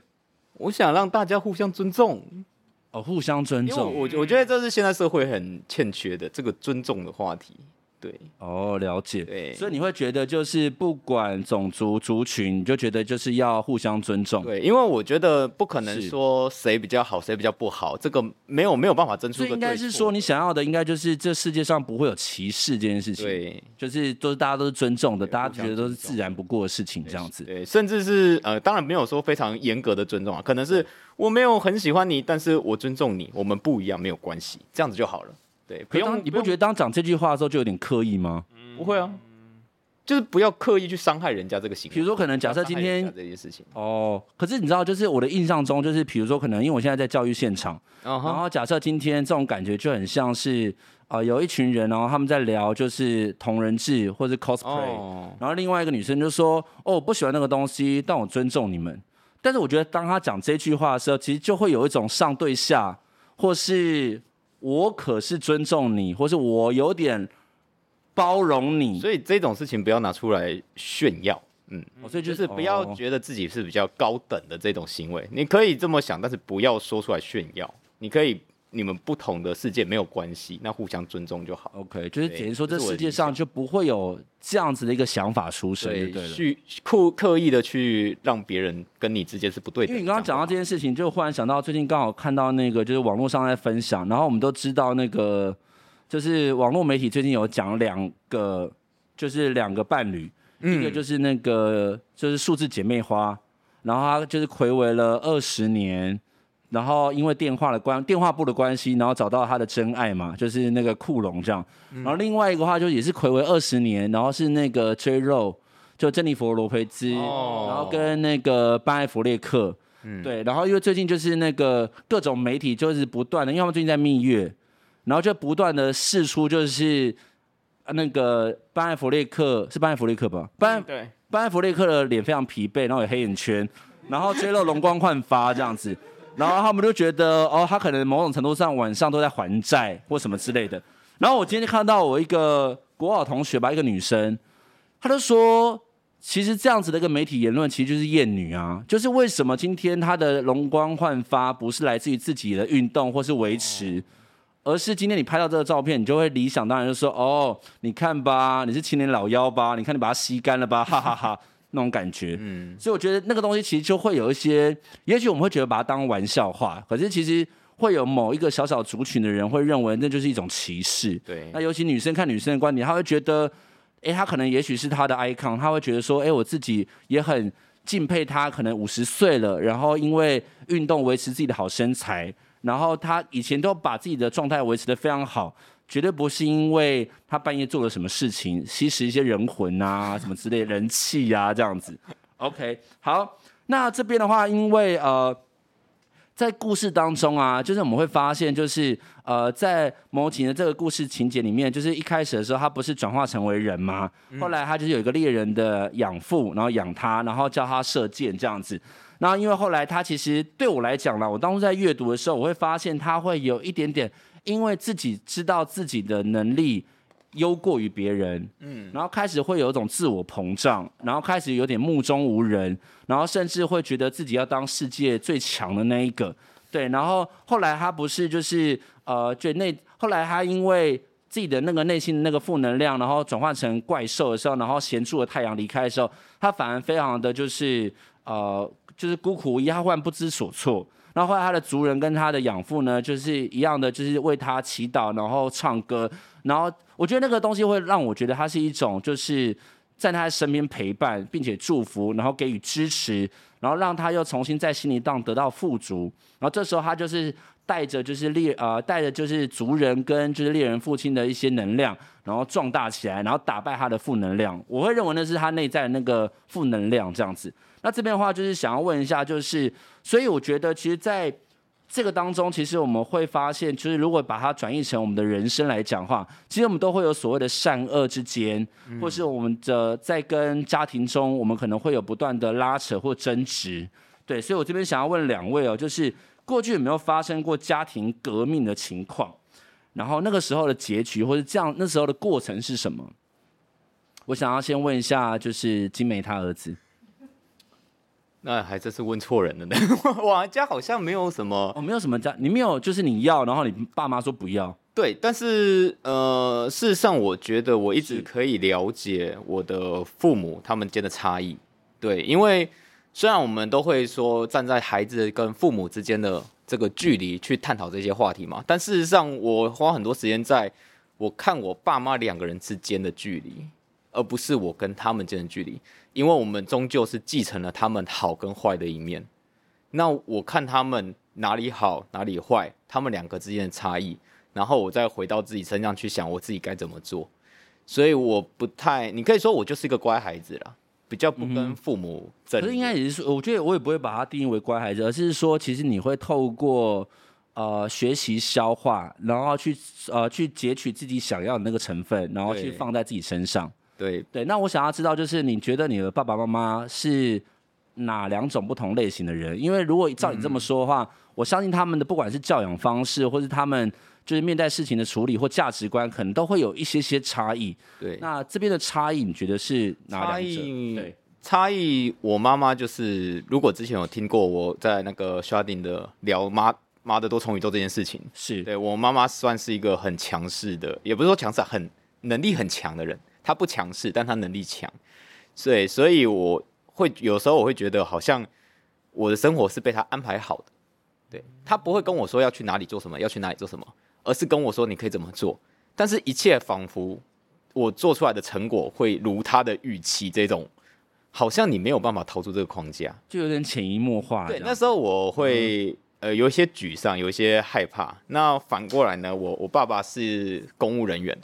我想让大家互相尊重。哦，互相尊重，我我觉得这是现在社会很欠缺的这个尊重的话题。对，哦，了解。对，所以你会觉得就是不管种族族群，你就觉得就是要互相尊重。对，因为我觉得不可能说谁比较好，谁比较不好，这个没有没有办法争出个对。应该是说你想要的，应该就是这世界上不会有歧视这件事情。对，就是都是大家都是尊重的，大家觉得都是自然不过的事情，这样子。对，甚至是呃，当然没有说非常严格的尊重啊，可能是。我没有很喜欢你，但是我尊重你，我们不一样没有关系，这样子就好了。对，不用，你不觉得当讲这句话的时候就有点刻意吗？嗯、不会啊，就是不要刻意去伤害人家这个行为。比如说，可能假设今天这件事情哦，可是你知道，就是我的印象中，就是比如说，可能因为我现在在教育现场，然后假设今天这种感觉就很像是啊、呃，有一群人，然后他们在聊就是同人志或者 cosplay，、哦、然后另外一个女生就说：“哦，我不喜欢那个东西，但我尊重你们。”但是我觉得，当他讲这句话的时候，其实就会有一种上对下，或是我可是尊重你，或是我有点包容你。所以这种事情不要拿出来炫耀，嗯，所以就是不要觉得自己是比较高等的这种行为。你可以这么想，但是不要说出来炫耀。你可以。你们不同的世界没有关系，那互相尊重就好。OK，就是等于说，这世界上就不会有这样子的一个想法出生，对，对去刻刻意的去让别人跟你之间是不对的。因为你刚刚讲到这件事情，就忽然想到最近刚好看到那个，就是网络上在分享，然后我们都知道那个，就是网络媒体最近有讲两个，就是两个伴侣，嗯、一个就是那个就是数字姐妹花，然后她就是睽违了二十年。然后因为电话的关电话簿的关系，然后找到他的真爱嘛，就是那个库龙这样。然后另外一个话就也是睽违二十年，然后是那个 J Lo 就珍妮佛罗培兹，哦、然后跟那个班艾弗列克，嗯、对。然后因为最近就是那个各种媒体就是不断的，因为他们最近在蜜月，然后就不断的试出就是那个班艾弗列克是班艾弗列克吧？班对班艾弗列克的脸非常疲惫，然后有黑眼圈，然后 J Lo 容光焕发这样子。然后他们就觉得，哦，他可能某种程度上晚上都在还债或什么之类的。然后我今天就看到我一个国小同学吧，一个女生，她就说，其实这样子的一个媒体言论，其实就是厌女啊。就是为什么今天她的容光焕发不是来自于自己的运动或是维持，而是今天你拍到这个照片，你就会理想当然就说，哦，你看吧，你是青年老妖吧？你看你把它吸干了吧？哈哈哈。那种感觉，嗯，所以我觉得那个东西其实就会有一些，也许我们会觉得把它当玩笑话，可是其实会有某一个小小族群的人会认为那就是一种歧视，对。那尤其女生看女生的观点，她会觉得，哎，她可能也许是她的 icon，她会觉得说，哎，我自己也很敬佩她，可能五十岁了，然后因为运动维持自己的好身材，然后她以前都把自己的状态维持的非常好。绝对不是因为他半夜做了什么事情，吸食一些人魂啊，什么之类人气呀、啊，这样子。OK，好，那这边的话，因为呃，在故事当中啊，就是我们会发现，就是呃，在谋情的这个故事情节里面，就是一开始的时候，他不是转化成为人吗？后来他就是有一个猎人的养父，然后养他，然后教他射箭这样子。然后因为后来他其实对我来讲呢，我当初在阅读的时候，我会发现他会有一点点，因为自己知道自己的能力。优过于别人，嗯，然后开始会有一种自我膨胀，然后开始有点目中无人，然后甚至会觉得自己要当世界最强的那一个，对，然后后来他不是就是呃，就那后来他因为自己的那个内心的那个负能量，然后转换成怪兽的时候，然后衔住了太阳离开的时候，他反而非常的就是呃，就是孤苦无依，他忽然不知所措。然后后来他的族人跟他的养父呢，就是一样的，就是为他祈祷，然后唱歌，然后我觉得那个东西会让我觉得他是一种，就是在他身边陪伴，并且祝福，然后给予支持，然后让他又重新在心灵当得到富足。然后这时候他就是带着就是猎呃带着就是族人跟就是猎人父亲的一些能量，然后壮大起来，然后打败他的负能量。我会认为那是他内在的那个负能量这样子。那这边的话就是想要问一下，就是。所以我觉得，其实在这个当中，其实我们会发现，就是如果把它转译成我们的人生来讲的话，其实我们都会有所谓的善恶之间，或是我们的在跟家庭中，我们可能会有不断的拉扯或争执。对，所以我这边想要问两位哦，就是过去有没有发生过家庭革命的情况？然后那个时候的结局，或者这样那时候的过程是什么？我想要先问一下，就是金梅他儿子。那还真是问错人了呢。我家好像没有什么，哦，没有什么家，你没有，就是你要，然后你爸妈说不要。对，但是呃，事实上，我觉得我一直可以了解我的父母他们间的差异。对，因为虽然我们都会说站在孩子跟父母之间的这个距离去探讨这些话题嘛，但事实上，我花很多时间在我看我爸妈两个人之间的距离，而不是我跟他们间的距离。因为我们终究是继承了他们好跟坏的一面，那我看他们哪里好哪里坏，他们两个之间的差异，然后我再回到自己身上去想我自己该怎么做，所以我不太，你可以说我就是一个乖孩子啦，比较不跟父母争。可是应该也是说，我觉得我也不会把它定义为乖孩子，而是说其实你会透过呃学习消化，然后去呃去截取自己想要的那个成分，然后去放在自己身上。对对，那我想要知道，就是你觉得你的爸爸妈妈是哪两种不同类型的人？因为如果照你这么说的话，嗯、我相信他们的不管是教养方式，或是他们就是面对事情的处理或价值观，可能都会有一些些差异。对，那这边的差异，你觉得是哪两种？差异对，差异，我妈妈就是，如果之前有听过我在那个 Sharding 的聊妈妈的多重宇宙这件事情，是对我妈妈算是一个很强势的，也不是说强势，很能力很强的人。他不强势，但他能力强，所以，所以我会有时候我会觉得，好像我的生活是被他安排好的。对，他不会跟我说要去哪里做什么，要去哪里做什么，而是跟我说你可以怎么做。但是，一切仿佛我做出来的成果会如他的预期，这种好像你没有办法逃出这个框架，就有点潜移默化。对，那时候我会、嗯、呃有一些沮丧，有一些害怕。那反过来呢，我我爸爸是公务人员。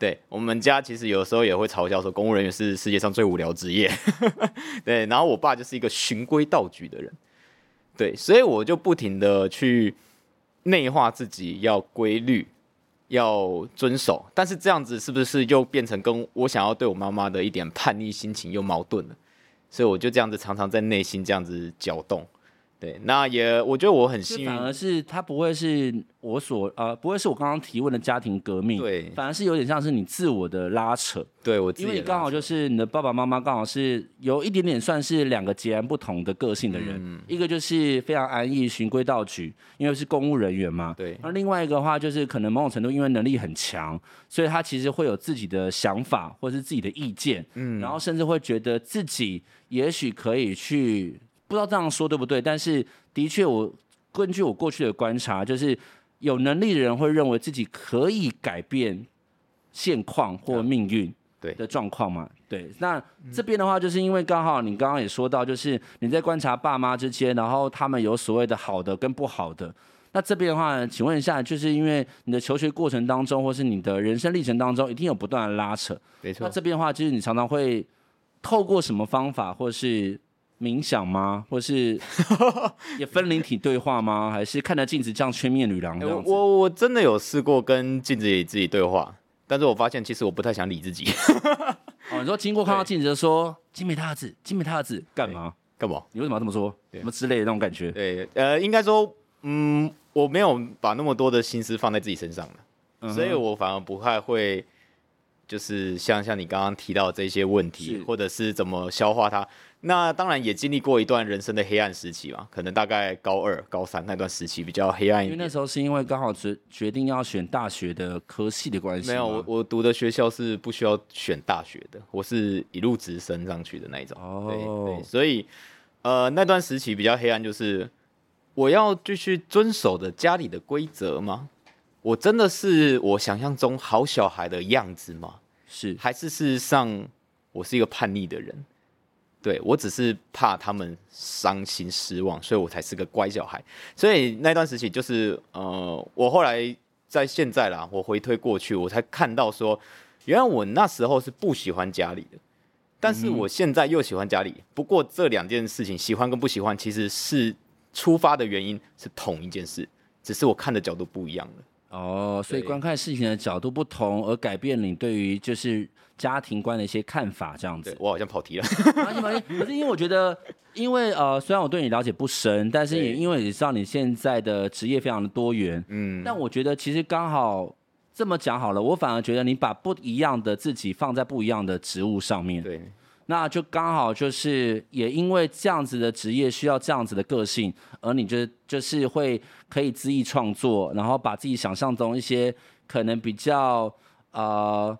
对，我们家其实有时候也会嘲笑说，公务人员是世界上最无聊职业。对，然后我爸就是一个循规蹈矩的人。对，所以我就不停的去内化自己要规律，要遵守。但是这样子是不是又变成跟我想要对我妈妈的一点叛逆心情又矛盾了？所以我就这样子常常在内心这样子搅动。对，那也我觉得我很幸运，反而是他不会是我所呃，不会是我刚刚提问的家庭革命，对，反而是有点像是你自我的拉扯，对我，因为你刚好就是你的爸爸妈妈刚好是有一点点算是两个截然不同的个性的人，嗯、一个就是非常安逸、循规蹈矩，因为是公务人员嘛，对，那另外一个的话就是可能某种程度因为能力很强，所以他其实会有自己的想法或是自己的意见，嗯，然后甚至会觉得自己也许可以去。不知道这样说对不对，但是的确，我根据我过去的观察，就是有能力的人会认为自己可以改变现况或命运对的状况嘛？对，那这边的话，就是因为刚好你刚刚也说到，就是你在观察爸妈之间，然后他们有所谓的好的跟不好的。那这边的话，请问一下，就是因为你的求学过程当中，或是你的人生历程当中，一定有不断的拉扯。没错。那这边的话，就是你常常会透过什么方法，或是冥想吗？或是 也分灵体对话吗？还是看着镜子这样吹面女郎这样子？欸、我我真的有试过跟镜子里自己对话，但是我发现其实我不太想理自己。哦，你说经过看到镜子就说精美他儿子，精美他儿子干嘛？干嘛？你为什么要这么说？什么之类的那种感觉？对，呃，应该说，嗯，我没有把那么多的心思放在自己身上了，嗯、所以我反而不太会。就是像像你刚刚提到的这些问题，或者是怎么消化它。那当然也经历过一段人生的黑暗时期嘛，可能大概高二、高三那段时期比较黑暗一点。因为那时候是因为刚好决决定要选大学的科系的关系。没有，我我读的学校是不需要选大学的，我是一路直升上去的那一种。哦，对对，所以呃那段时期比较黑暗，就是我要继续遵守的家里的规则吗？我真的是我想象中好小孩的样子吗？是，还是事实上我是一个叛逆的人？对，我只是怕他们伤心失望，所以我才是个乖小孩。所以那段时期就是呃，我后来在现在啦，我回推过去，我才看到说，原来我那时候是不喜欢家里的，但是我现在又喜欢家里。不过这两件事情，喜欢跟不喜欢，其实是出发的原因是同一件事，只是我看的角度不一样了。哦，所以观看事情的角度不同，而改变你对于就是家庭观的一些看法，这样子。我好像跑题了。可是因为我觉得，因为呃，虽然我对你了解不深，但是也因为也知道你现在的职业非常的多元，嗯，但我觉得其实刚好这么讲好了，我反而觉得你把不一样的自己放在不一样的职务上面，对。那就刚好就是也因为这样子的职业需要这样子的个性，而你就就是会可以恣意创作，然后把自己想象中一些可能比较呃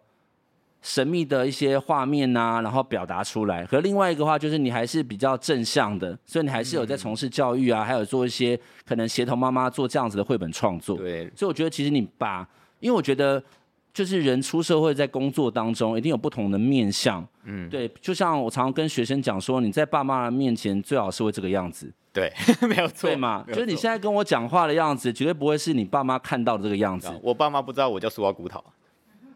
神秘的一些画面呐、啊，然后表达出来。和另外一个话就是你还是比较正向的，所以你还是有在从事教育啊，还有做一些可能协同妈妈做这样子的绘本创作。对，所以我觉得其实你把，因为我觉得。就是人出社会，在工作当中一定有不同的面相，嗯，对，就像我常常跟学生讲说，你在爸妈面前最好是会这个样子，对，没有错，对嘛，就是你现在跟我讲话的样子，绝对不会是你爸妈看到的这个样子。我爸妈不知道我叫苏花骨头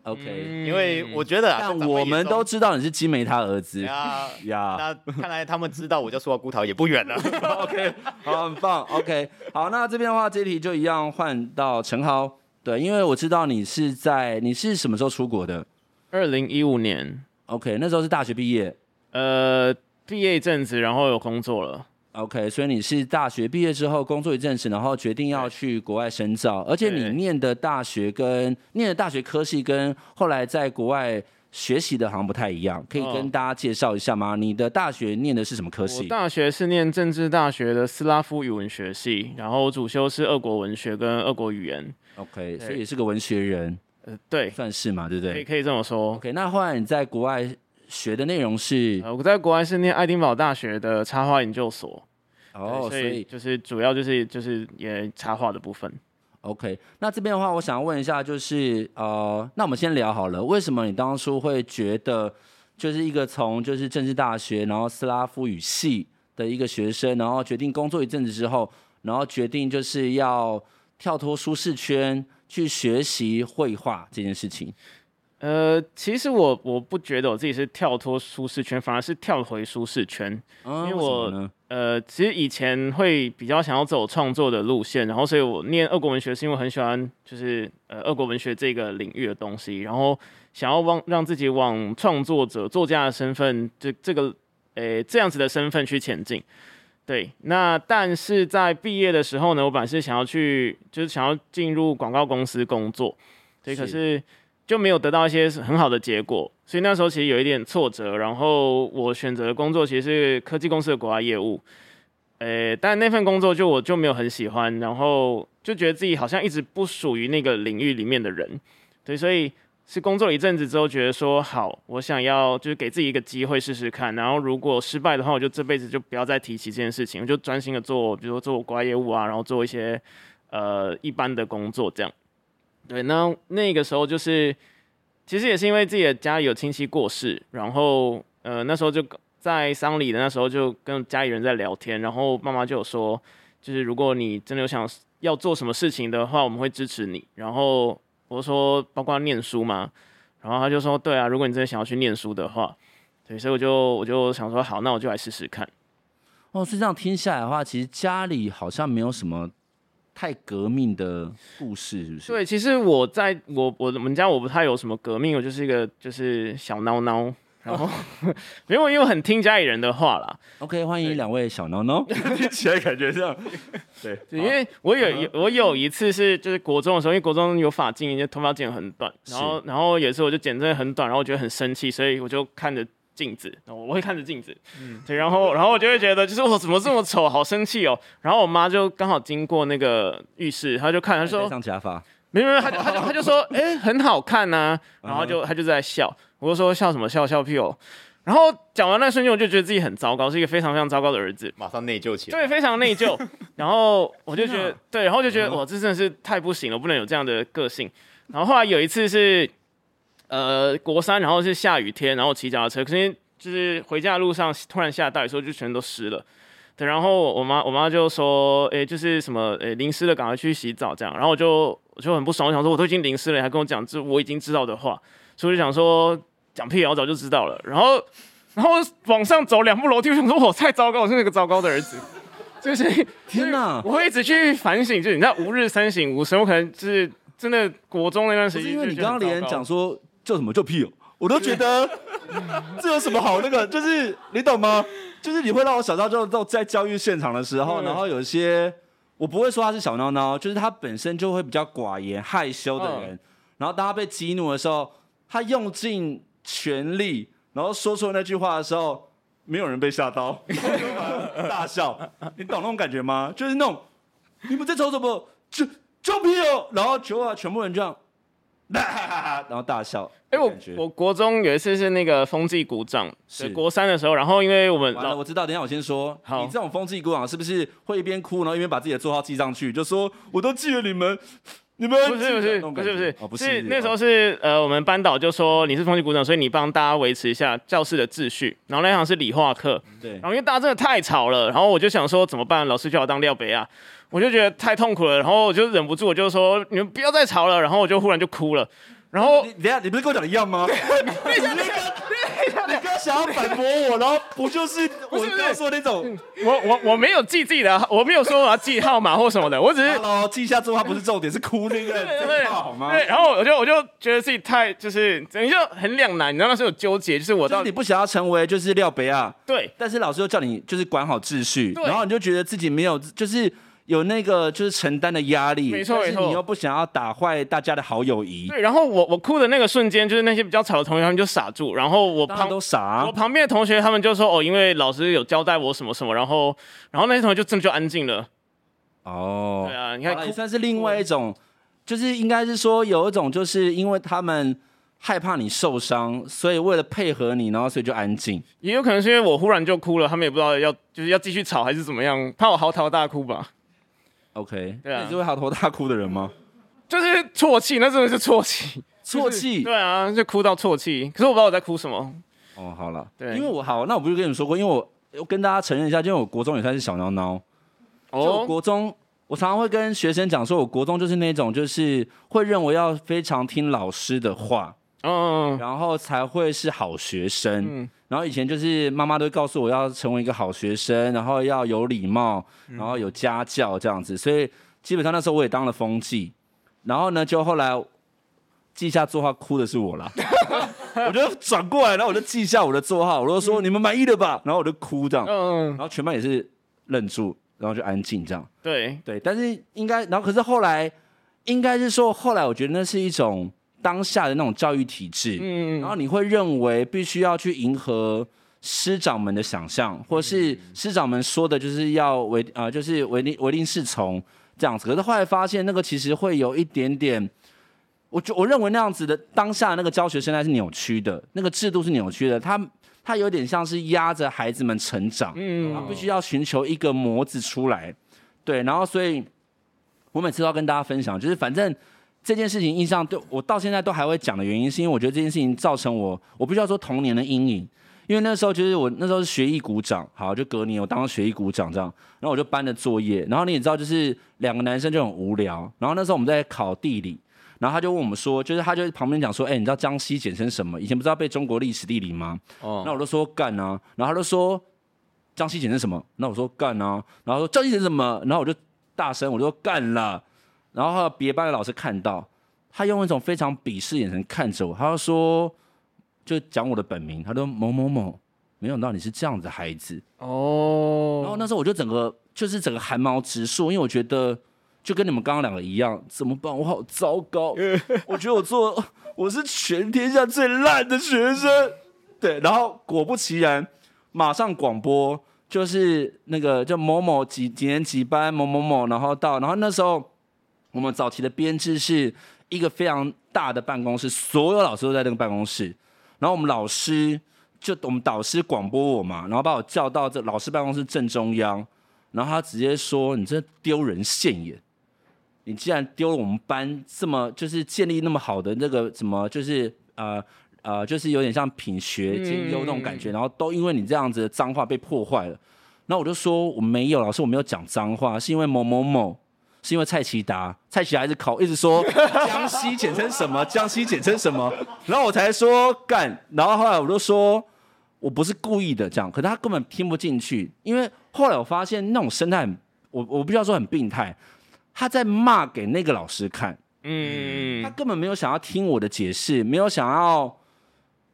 ，OK，因为我觉得，但我们都知道你是金梅他儿子呀 呀，那看来他们知道我叫苏花骨头也不远了，OK，好，很棒，OK，好，那这边的话，这题就一样换到陈豪。对，因为我知道你是在你是什么时候出国的？二零一五年。OK，那时候是大学毕业。呃，毕业一阵子，然后有工作了。OK，所以你是大学毕业之后工作一阵子，然后决定要去国外深造，而且你念的大学跟念的大学科系跟后来在国外学习的好像不太一样，可以跟大家介绍一下吗？你的大学念的是什么科系？大学是念政治大学的斯拉夫语文学系，然后主修是俄国文学跟俄国语言。OK，所以也是个文学人，呃，对，算是嘛，对不对？可以可以这么说。OK，那后来你在国外学的内容是？呃，我在国外是念爱丁堡大学的插画研究所。哦，所以就是主要就是就是也插画的部分。OK，那这边的话，我想要问一下，就是呃，那我们先聊好了，为什么你当初会觉得，就是一个从就是政治大学，然后斯拉夫语系的一个学生，然后决定工作一阵子之后，然后决定就是要。跳脱舒适圈去学习绘画这件事情，呃，其实我我不觉得我自己是跳脱舒适圈，反而是跳回舒适圈。嗯，因为我呃，其实以前会比较想要走创作的路线，然后所以我念俄国文学是因为很喜欢就是呃俄国文学这个领域的东西，然后想要往让自己往创作者、作家的身份，这这个诶、呃、这样子的身份去前进。对，那但是在毕业的时候呢，我本来是想要去，就是想要进入广告公司工作，对，可是就没有得到一些很好的结果，所以那时候其实有一点挫折。然后我选择的工作其实是科技公司的国外业务，诶，但那份工作就我就没有很喜欢，然后就觉得自己好像一直不属于那个领域里面的人，对，所以。是工作了一阵子之后，觉得说好，我想要就是给自己一个机会试试看。然后如果失败的话，我就这辈子就不要再提起这件事情，我就专心的做，比如说做国外业务啊，然后做一些呃一般的工作这样。对，那那个时候就是其实也是因为自己的家里有亲戚过世，然后呃那时候就在丧礼的那时候就跟家里人在聊天，然后妈妈就有说，就是如果你真的有想要做什么事情的话，我们会支持你。然后。我说，包括念书嘛，然后他就说，对啊，如果你真的想要去念书的话，对，所以我就我就想说，好，那我就来试试看。哦，是这样听下来的话，其实家里好像没有什么太革命的故事，是不是？对，其实我在我我我们家我不太有什么革命，我就是一个就是小孬孬。然后，没有，因为很听家里人的话啦。OK，欢迎两位小孬孬，听起来感觉这样。对，因为我有我有一次是就是国中的时候，因为国中有发禁，就头发剪很短，然后然后有一次我就剪真的很短，然后我觉得很生气，所以我就看着镜子，我会看着镜子，嗯，对，然后然后我就会觉得就是我怎么这么丑，好生气哦。然后我妈就刚好经过那个浴室，她就看，她说戴上假发，没有没有，她就她就她就说，哎、欸，很好看呐、啊，然后就她就在笑。我就说笑什么笑笑屁哦，然后讲完那瞬间我就觉得自己很糟糕，是一个非常非常糟糕的儿子，马上内疚起来，对，非常内疚。然后我就觉得，对，然后就觉得哇，这真的是太不行了，不能有这样的个性。然后后来有一次是，呃，国三，然后是下雨天，然后骑脚踏车，可是就是回家的路上突然下大雨，所以就全都湿了。对，然后我妈我妈就说，哎，就是什么，哎，淋湿了，赶快去洗澡这样。然后我就我就很不爽，我想说我都已经淋湿了，你还跟我讲这我已经知道的话，所以我就想说。讲屁，我早就知道了。然后，然后往上走两步楼梯，我想说，我太糟糕，我是那个糟糕的儿子。就是天哪，我会一直去反省，就是你知道，吾日三省吾身，我可能就是真的国中那段时间。因为你刚刚连讲说叫什么叫屁哦，我都觉得 这有什么好那个，就是你懂吗？就是你会让我想到，就在教育现场的时候，然后有一些我不会说他是小孬孬，就是他本身就会比较寡言害羞的人，然后当他被激怒的时候，他用尽。全力，然后说出那句话的时候，没有人被吓到，大笑。你懂那种感觉吗？就是那种，你们在吵什么？就就屁哦！然后全啊全部人这样，然后大笑。哎、欸，我我国中有一次是那个风纪鼓掌，是国三的时候，然后因为我们完了，我知道，等一下我先说，好你这种风纪鼓掌是不是会一边哭，然后一边把自己的座号记上去，就说我都记了你们。你们不是不是不是不是，哦、不是，是那时候是呃，我们班导就说你是风纪股长，所以你帮大家维持一下教室的秩序。然后那堂是理化课，对。然后因为大家真的太吵了，然后我就想说怎么办？老师叫我当廖北亚，我就觉得太痛苦了，然后我就忍不住，我就说你们不要再吵了。然后我就忽然就哭了。然后等下，你不是跟我讲的一样吗？想要反驳我，然后不就是我刚刚说那种？我我我没有记自己的，我没有说我要记号码或什么的，我只是记一下之后，它不是重点，是哭那个 对对好吗？对，然后我就我就觉得自己太就是，你就很两难，你知道那时候有纠结，就是我到底你不想要成为就是廖北亚，对，但是老师又叫你就是管好秩序，然后你就觉得自己没有就是。有那个就是承担的压力，没错没错，你又不想要打坏大家的好友谊。对，然后我我哭的那个瞬间，就是那些比较吵的同学他们就傻住，然后我旁都傻，我旁边的同学他们就说哦，因为老师有交代我什么什么，然后然后那些同学就真的就安静了。哦，对啊，你看，也算是另外一种，就是应该是说有一种，就是因为他们害怕你受伤，所以为了配合你，然后所以就安静。也有可能是因为我忽然就哭了，他们也不知道要就是要继续吵还是怎么样，怕我嚎啕大哭吧。OK，对啊，你是会嚎啕大哭的人吗？就是啜泣，那真的是啜泣，啜泣。对啊，就哭到啜泣。可是我不知道我在哭什么。哦，好了，对，因为我好，那我不是跟你们说过，因为我我跟大家承认一下，因为我国中也算是小孬孬。哦。国中，我常常会跟学生讲说，我国中就是那种，就是会认为要非常听老师的话，嗯，然后才会是好学生。嗯。然后以前就是妈妈都会告诉我要成为一个好学生，然后要有礼貌，然后有家教这样子，所以基本上那时候我也当了风纪。然后呢，就后来记下座号，哭的是我啦。我就转过来，然后我就记下我的座号，我就说、嗯、你们满意了吧？然后我就哭这样，嗯，然后全班也是愣住，然后就安静这样。对对，但是应该，然后可是后来应该是说，后来我觉得那是一种。当下的那种教育体制，嗯，然后你会认为必须要去迎合师长们的想象，或是师长们说的就是要唯啊、呃，就是唯唯令是从这样子。可是后来发现，那个其实会有一点点，我就我认为那样子的当下的那个教学生态是扭曲的，那个制度是扭曲的，它它有点像是压着孩子们成长，嗯，必须要寻求一个模子出来，对，然后所以我每次都要跟大家分享，就是反正。这件事情印象对我到现在都还会讲的原因，是因为我觉得这件事情造成我，我必须要说童年的阴影。因为那时候就是我那时候是学艺鼓掌，好，就隔年我当学艺鼓掌这样，然后我就搬了作业，然后你也知道，就是两个男生就很无聊，然后那时候我们在考地理，然后他就问我们说，就是他就旁边讲说，哎，你知道江西简称什么？以前不知道背中国历史地理吗？哦，那我就说干啊，然后他就说江西简称什么？那我说干啊，然后说江西简称什么？然后我就大声我就说干了，然后别班的老师看到，他用一种非常鄙视眼神看着我，他就说就讲我的本名，他说某某某，没想到你是这样子的孩子哦，然后那时候我就整个就是整个寒毛直竖，因为我觉得就跟你们刚刚两个一样，怎么办？我好糟糕，我觉得我做我是全天下最烂的学生。对，然后果不其然，马上广播就是那个叫某某几几年几班某某某，然后到，然后那时候我们早期的编制是一个非常大的办公室，所有老师都在那个办公室，然后我们老师就我们导师广播我嘛，然后把我叫到这老师办公室正中央，然后他直接说：“你这丢人现眼，你既然丢了我们班这么就是建立那么好的那个什么，就是呃。”呃，就是有点像品学兼优那种感觉，嗯、然后都因为你这样子的脏话被破坏了。然后我就说我没有，老师我没有讲脏话，是因为某某某，是因为蔡奇达，蔡奇达一直考，一直说 江西简称什么，江西简称什么，然后我才说干。然后后来我就说我不是故意的这样，可是他根本听不进去，因为后来我发现那种生态，我我必须要说很病态，他在骂给那个老师看，嗯，他根本没有想要听我的解释，没有想要。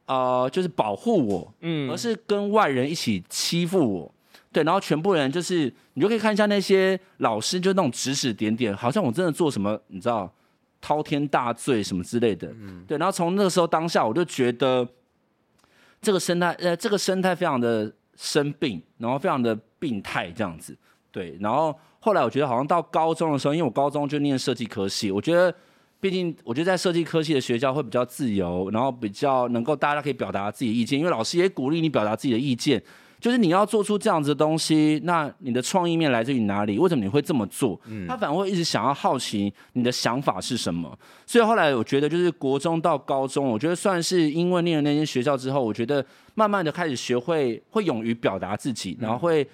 呃，就是保护我，嗯，而是跟外人一起欺负我，对，然后全部人就是，你就可以看一下那些老师，就那种指指点点，好像我真的做什么，你知道，滔天大罪什么之类的，嗯，对，然后从那个时候当下，我就觉得这个生态，呃，这个生态非常的生病，然后非常的病态这样子，对，然后后来我觉得好像到高中的时候，因为我高中就念设计科系，我觉得。毕竟，我觉得在设计科系的学校会比较自由，然后比较能够大家可以表达自己的意见，因为老师也鼓励你表达自己的意见。就是你要做出这样子的东西，那你的创意面来自于哪里？为什么你会这么做？嗯，他反而会一直想要好奇你的想法是什么。所以后来我觉得，就是国中到高中，我觉得算是因为念了那间学校之后，我觉得慢慢的开始学会会勇于表达自己，然后会。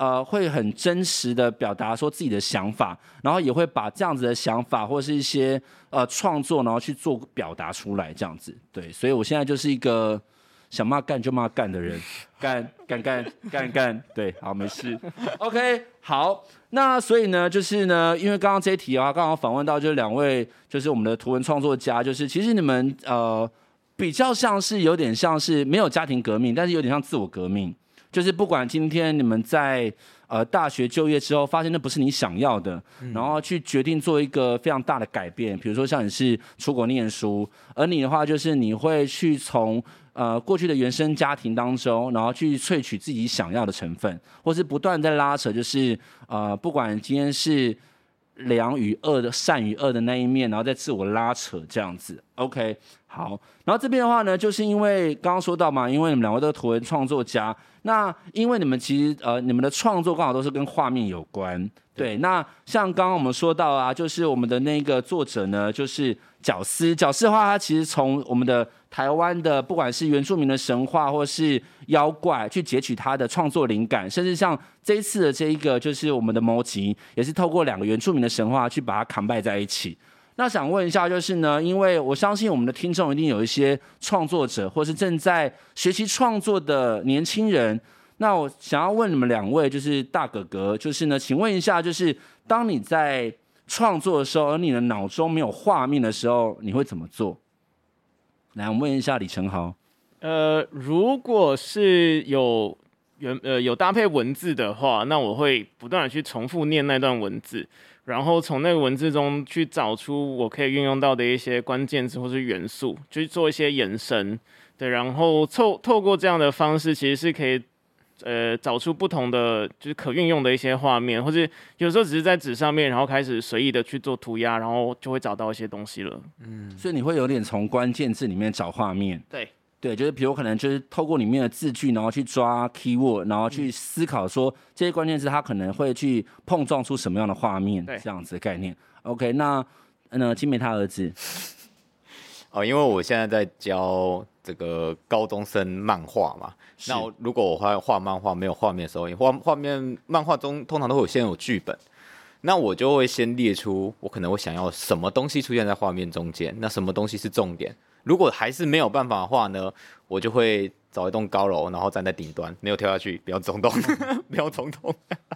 呃，会很真实的表达说自己的想法，然后也会把这样子的想法或是一些呃创作，然后去做表达出来，这样子。对，所以我现在就是一个想骂干就骂干的人，干干干干干，对，好，没事。OK，好，那所以呢，就是呢，因为刚刚这一题啊，刚好访问到就是两位，就是我们的图文创作家，就是其实你们呃比较像是有点像是没有家庭革命，但是有点像自我革命。就是不管今天你们在呃大学就业之后，发现那不是你想要的，然后去决定做一个非常大的改变，比如说像你是出国念书，而你的话就是你会去从呃过去的原生家庭当中，然后去萃取自己想要的成分，或是不断在拉扯，就是呃不管今天是良与恶的善与恶的那一面，然后再自我拉扯这样子。OK，好，然后这边的话呢，就是因为刚刚说到嘛，因为你们两位都是图文创作家。那因为你们其实呃，你们的创作刚好都是跟画面有关，对。那像刚刚我们说到啊，就是我们的那个作者呢，就是角丝。角丝的话，他其实从我们的台湾的不管是原住民的神话或是妖怪，去截取他的创作灵感，甚至像这一次的这一个，就是我们的魔集，也是透过两个原住民的神话去把它 combine 在一起。那想问一下，就是呢，因为我相信我们的听众一定有一些创作者，或是正在学习创作的年轻人。那我想要问你们两位，就是大哥哥，就是呢，请问一下，就是当你在创作的时候，而你的脑中没有画面的时候，你会怎么做？来，我问一下李承豪。呃，如果是有原呃有搭配文字的话，那我会不断的去重复念那段文字。然后从那个文字中去找出我可以运用到的一些关键词或是元素，去做一些延伸，对，然后透透过这样的方式，其实是可以，呃，找出不同的就是可运用的一些画面，或者有时候只是在纸上面，然后开始随意的去做涂鸦，然后就会找到一些东西了。嗯，所以你会有点从关键字里面找画面。对。对，就是比如可能就是透过里面的字句，然后去抓 keyword，然后去思考说这些关键字它可能会去碰撞出什么样的画面，这样子的概念。OK，那那金梅他儿子，哦，因为我现在在教这个高中生漫画嘛，是那如果我画画漫画没有画面的时候，画画面漫画中通常都会先有剧本，那我就会先列出我可能会想要什么东西出现在画面中间，那什么东西是重点。如果还是没有办法的话呢，我就会找一栋高楼，然后站在顶端，没有跳下去，不要冲动，不要冲动。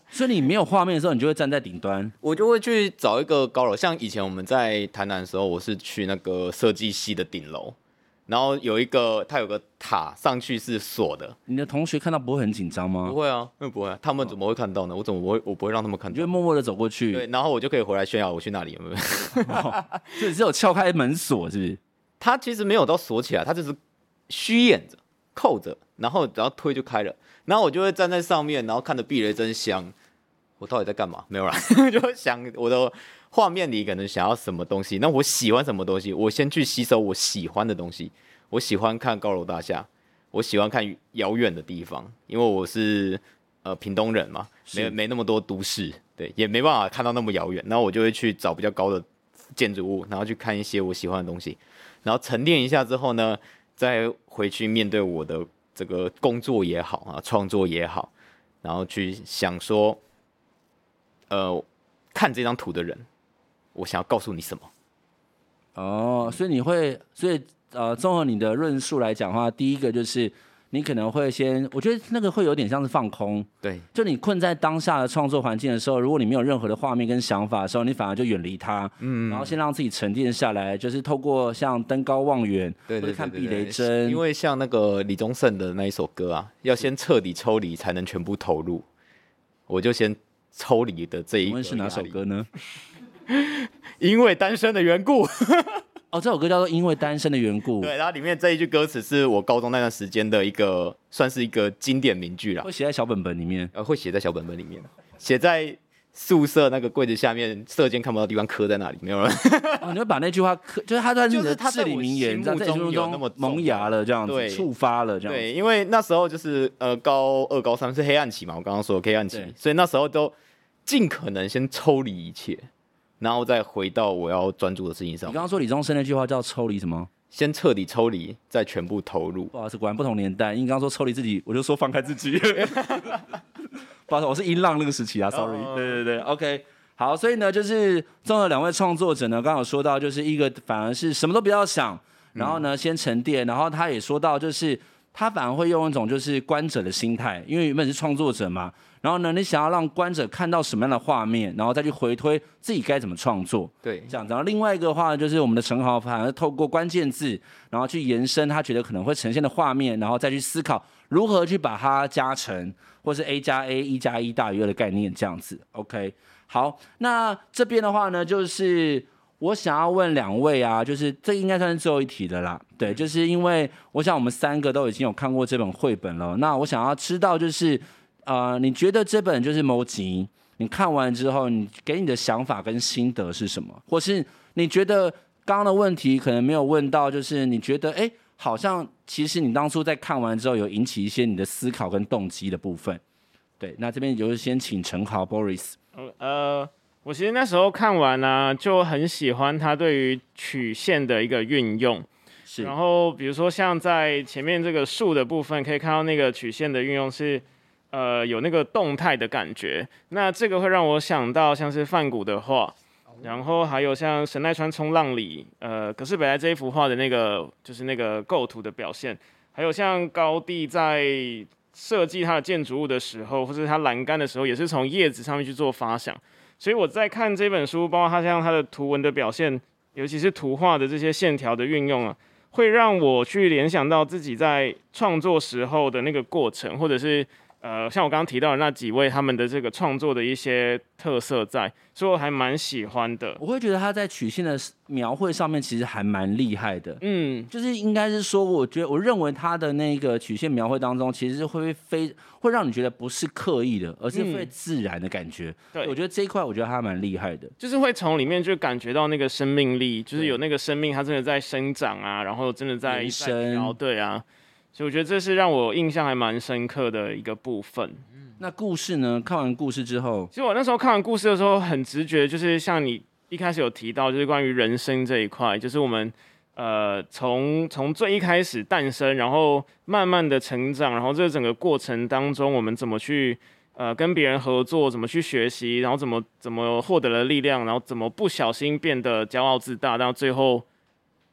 所以你没有画面的时候，你就会站在顶端。我就会去找一个高楼，像以前我们在台南的时候，我是去那个设计系的顶楼，然后有一个它有个塔，上去是锁的。你的同学看到不会很紧张吗？不会啊，那不会，他们怎么会看到呢？我怎么不会？我不会让他们看到，就会默默的走过去。对，然后我就可以回来炫耀我去那里，有没有？所以只有撬开门锁，是不是？它其实没有到锁起来，它就是虚掩着。扣着，然后然后推就开了，然后我就会站在上面，然后看着避雷针香，我到底在干嘛？没有啦，就想我的画面里可能想要什么东西，那我喜欢什么东西，我先去吸收我喜欢的东西。我喜欢看高楼大厦，我喜欢看遥远的地方，因为我是呃屏东人嘛，没没那么多都市，对，也没办法看到那么遥远，然后我就会去找比较高的建筑物，然后去看一些我喜欢的东西，然后沉淀一下之后呢，再回去面对我的这个工作也好啊，创作也好，然后去想说，呃，看这张图的人，我想要告诉你什么？哦，所以你会，所以呃，综合你的论述来讲的话，第一个就是。你可能会先，我觉得那个会有点像是放空，对，就你困在当下的创作环境的时候，如果你没有任何的画面跟想法的时候，你反而就远离它，嗯，然后先让自己沉淀下来，就是透过像登高望远，对，对，对，对，对，或者看避雷针，因为像那个李宗盛的那一首歌啊，要先彻底抽离才能全部投入，我就先抽离的这一个，是哪首歌呢？因为单身的缘故。哦，这首歌叫做《因为单身的缘故》。对，然后里面这一句歌词是我高中那段时间的一个，算是一个经典名句啦。会写在小本本里面，呃，会写在小本本里面，写在宿舍那个柜子下面，射箭看不到地方刻在那里，没有人。哦，你会把那句话刻，就是他在你的至理名言，在心目中那么萌芽了，这样子触发了这样。对，因为那时候就是呃高二、高三是黑暗期嘛，我刚刚说的黑暗期，所以那时候都尽可能先抽离一切。然后再回到我要专注的事情上。你刚刚说李宗盛那句话叫抽离什么？先彻底抽离，再全部投入。不好意思，果然不同年代。因为你刚刚说抽离自己，我就说放开自己。不好意思，我是音浪那个时期啊，sorry。对对对，OK。好，所以呢，就是综合两位创作者呢，刚刚有说到，就是一个反而是什么都不要想，然后呢先沉淀，然后他也说到，就是他反而会用一种就是观者的心态，因为原本是创作者嘛。然后呢，你想要让观者看到什么样的画面，然后再去回推自己该怎么创作。对，这样子。然后另外一个话就是我们的陈豪，反而透过关键字，然后去延伸他觉得可能会呈现的画面，然后再去思考如何去把它加成，或是 A 加 A 一加一大于二的概念这样子。OK，好，那这边的话呢，就是我想要问两位啊，就是这应该算是最后一题的啦。对，就是因为我想我们三个都已经有看过这本绘本了，那我想要知道就是。啊、呃，你觉得这本就是谋集？你看完之后，你给你的想法跟心得是什么？或是你觉得刚刚的问题可能没有问到，就是你觉得哎，好像其实你当初在看完之后有引起一些你的思考跟动机的部分。对，那这边就是先请陈豪 Boris。呃，我其实那时候看完呢、啊，就很喜欢他对于曲线的一个运用。是。然后比如说像在前面这个树的部分，可以看到那个曲线的运用是。呃，有那个动态的感觉，那这个会让我想到像是梵谷的画，然后还有像神奈川冲浪里，呃，可是本来这一幅画的那个就是那个构图的表现，还有像高地在设计它的建筑物的时候，或者它栏杆的时候，也是从叶子上面去做发想，所以我在看这本书，包括它像它的图文的表现，尤其是图画的这些线条的运用啊，会让我去联想到自己在创作时候的那个过程，或者是。呃，像我刚刚提到的那几位，他们的这个创作的一些特色在，所以我还蛮喜欢的。我会觉得他在曲线的描绘上面其实还蛮厉害的。嗯，就是应该是说，我觉得我认为他的那个曲线描绘当中，其实是会非会让你觉得不是刻意的，而是会自然的感觉。嗯、对，我觉得这一块我觉得他蛮厉害的，就是会从里面就感觉到那个生命力，就是有那个生命，它真的在生长啊，然后真的在生。对啊。所以我觉得这是让我印象还蛮深刻的一个部分。嗯，那故事呢？看完故事之后，其实我那时候看完故事的时候，很直觉，就是像你一开始有提到，就是关于人生这一块，就是我们呃从从最一开始诞生，然后慢慢的成长，然后这整个过程当中，我们怎么去呃跟别人合作，怎么去学习，然后怎么怎么获得了力量，然后怎么不小心变得骄傲自大，到最后。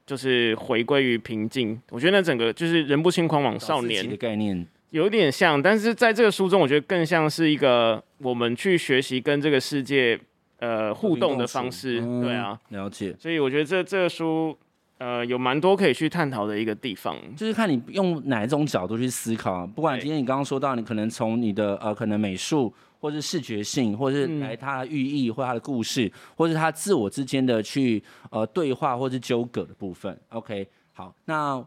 就是回归于平静。我觉得那整个就是人不轻狂枉少年的概念有点像，但是在这个书中，我觉得更像是一个我们去学习跟这个世界呃互动的方式。嗯、对啊，了解。所以我觉得这这个书呃有蛮多可以去探讨的一个地方，就是看你用哪一种角度去思考。不管今天你刚刚说到，你可能从你的呃可能美术。或是视觉性，或是来它的寓意，或它的故事，或是它自我之间的去呃对话，或是纠葛的部分。OK，好，那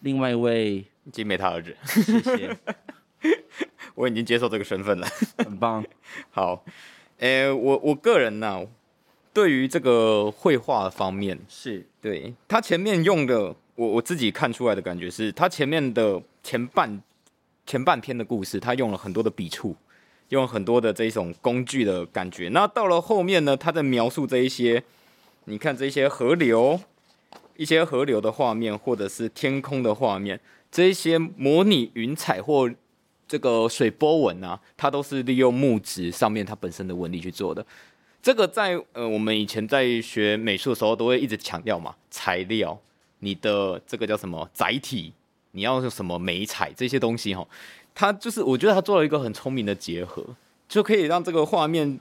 另外一位金美他儿子，谢谢，我已经接受这个身份了，很棒。好，诶、欸，我我个人呢、啊，对于这个绘画方面，是对他前面用的，我我自己看出来的感觉是，他前面的前半前半篇的故事，他用了很多的笔触。用很多的这种工具的感觉，那到了后面呢，他在描述这一些，你看这些河流，一些河流的画面，或者是天空的画面，这一些模拟云彩或这个水波纹啊，它都是利用木质上面它本身的纹理去做的。这个在呃我们以前在学美术的时候都会一直强调嘛，材料，你的这个叫什么载体，你要用什么媒材这些东西哈。他就是，我觉得他做了一个很聪明的结合，就可以让这个画面，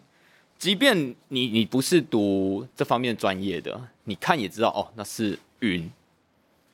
即便你你不是读这方面专业的，你看也知道哦，那是云。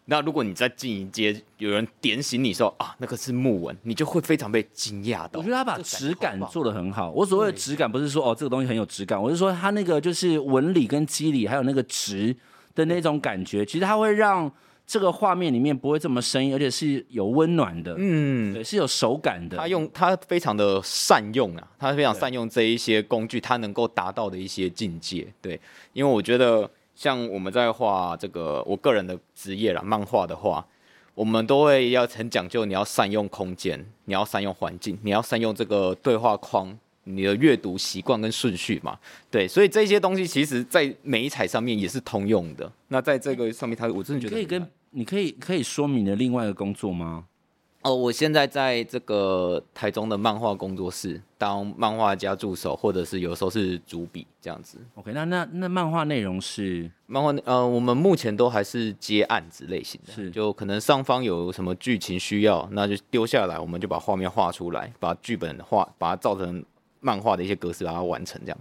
那如果你再进一阶，有人点醒你说啊，那个是木纹，你就会非常被惊讶到。我觉得他把质感做的很好。我所谓的质感，不是说哦这个东西很有质感，我是说他那个就是纹理跟肌理，还有那个直的那种感觉，其实它会让。这个画面里面不会这么生硬，而且是有温暖的，嗯，对，是有手感的。他用他非常的善用啊，他非常善用这一些工具，他能够达到的一些境界。对，因为我觉得像我们在画这个我个人的职业啦，漫画的话，我们都会要很讲究，你要善用空间，你要善用环境，你要善用这个对话框。你的阅读习惯跟顺序嘛，对，所以这些东西其实在美彩上面也是通用的。那在这个上面，他我真的觉得可以跟你可以可以说明你的另外一个工作吗？哦，我现在在这个台中的漫画工作室当漫画家助手，或者是有时候是主笔这样子。OK，那那那漫画内容是漫画呃，我们目前都还是接案子类型的，是就可能上方有什么剧情需要，那就丢下来，我们就把画面画出来，把剧本画，把它造成。漫画的一些格式把它完成这样，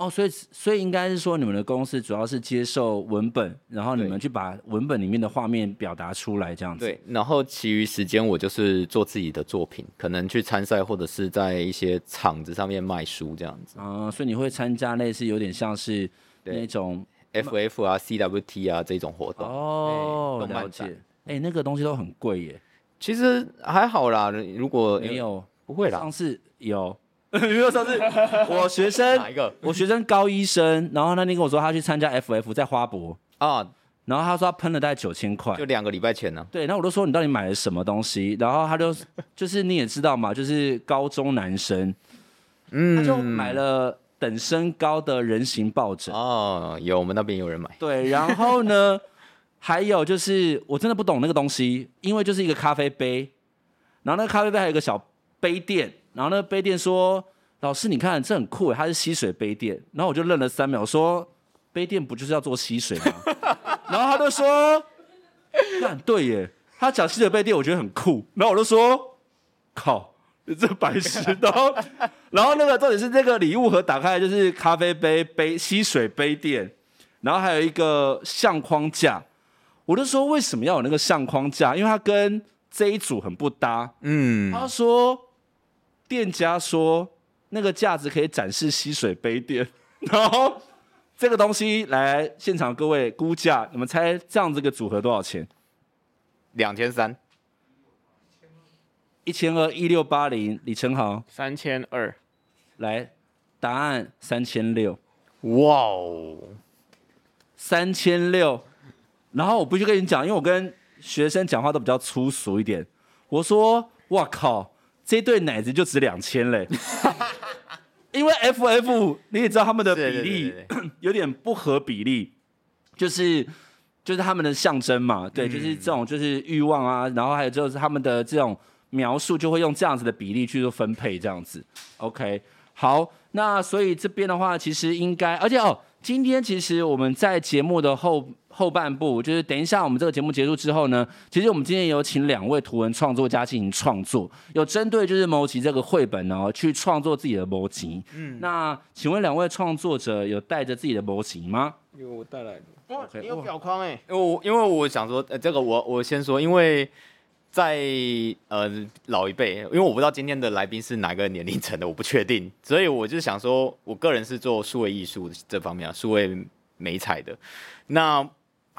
哦，所以所以应该是说你们的公司主要是接受文本，然后你们去把文本里面的画面表达出来这样子。对，然后其余时间我就是做自己的作品，可能去参赛或者是在一些场子上面卖书这样子。啊、呃，所以你会参加类似有点像是那种 FF 啊、CWT 啊这种活动哦，了解。哎、欸，那个东西都很贵耶。其实还好啦，如果没有不会啦，上次有。比如上次 我学生哪一个？我学生高一生，然后那天跟我说他去参加 FF 在花博啊，然后他说他喷了大概九千块，就两个礼拜前呢。对，然后我都说你到底买了什么东西？然后他就 就是你也知道嘛，就是高中男生，嗯，他就买了等身高的人形抱枕哦，有我们那边有人买。对，然后呢，还有就是我真的不懂那个东西，因为就是一个咖啡杯，然后那个咖啡杯还有一个小杯垫。然后那个杯垫说：“老师，你看这很酷，它是吸水杯垫。”然后我就愣了三秒，说：“杯垫不就是要做吸水吗？” 然后他就说：“看对耶。”他讲吸水杯垫，我觉得很酷。然后我就说：“靠，这白痴！”然后，然后那个重点是那个礼物盒打开就是咖啡杯、杯吸水杯垫，然后还有一个相框架。我就说：“为什么要有那个相框架？因为它跟这一组很不搭。”嗯，他说。店家说那个架子可以展示吸水杯垫，然后这个东西来现场各位估价，你们猜这样子个组合多少钱？两千三，一千二，一六八零，李承豪。三千二，来答案三千六，哇哦，三千六，然后我不去跟你讲，因为我跟学生讲话都比较粗俗一点，我说哇靠。这对奶子就值两千嘞，因为 FF 你也知道他们的比例 有点不合比例，就是就是他们的象征嘛，对，就是这种就是欲望啊，然后还有就是他们的这种描述就会用这样子的比例去做分配这样子。OK，好，那所以这边的话其实应该，而且哦，今天其实我们在节目的后后半部，就是等一下我们这个节目结束之后呢，其实我们今天有请两位图文创作家进行创作，有针对就是谋集这个绘本哦，去创作自己的谋集。嗯，那请问两位创作者有带着自己的谋集吗？有我带来的。哇，okay, 你有表框哎、欸，因为我因为我想说，呃，这个我我先说，因为。在呃老一辈，因为我不知道今天的来宾是哪个年龄层的，我不确定，所以我就想说，我个人是做数位艺术这方面啊，数位美彩的。那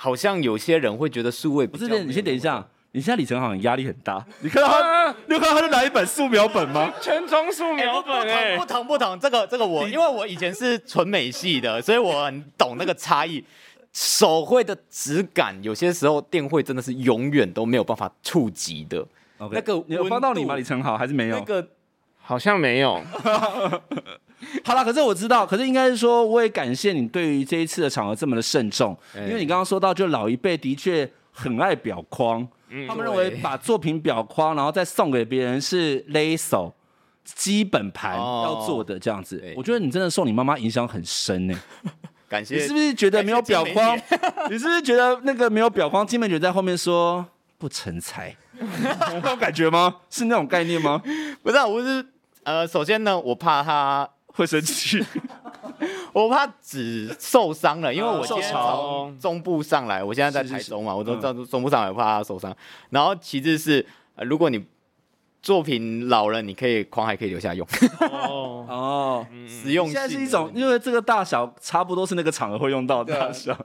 好像有些人会觉得数位不是，你先等一下，你现在李晨好像压力很大，你看到他，你有看到他就拿一本素描本吗？全装素描本哎、欸，不同不同，这个这个我，因为我以前是纯美系的，所以我很懂那个差异。手绘的质感，有些时候电绘真的是永远都没有办法触及的。Okay, 那个有帮到你吗？李晨好还是没有？那个好像没有。好了，可是我知道，可是应该是说，我也感谢你对于这一次的场合这么的慎重，欸、因为你刚刚说到，就老一辈的确很爱表框，嗯、他们认为把作品表框，然后再送给别人是勒手基本盘要做的这样子。哦、我觉得你真的受你妈妈影响很深呢、欸。感谢。你是不是觉得没有表框？你是不是觉得那个没有表框？金美觉在后面说不成才，那种感觉吗？是那种概念吗？不是、啊，我是呃，首先呢，我怕他会生气，我怕纸受伤了，因为我今天从中部上来，我现在在台中嘛，是是是我都中部上来，我怕他受伤。嗯、然后其次是，呃，如果你。作品老了，你可以框还可以留下用。哦 哦，实用。现在是一种，因为这个大小差不多是那个场合会用到的大小。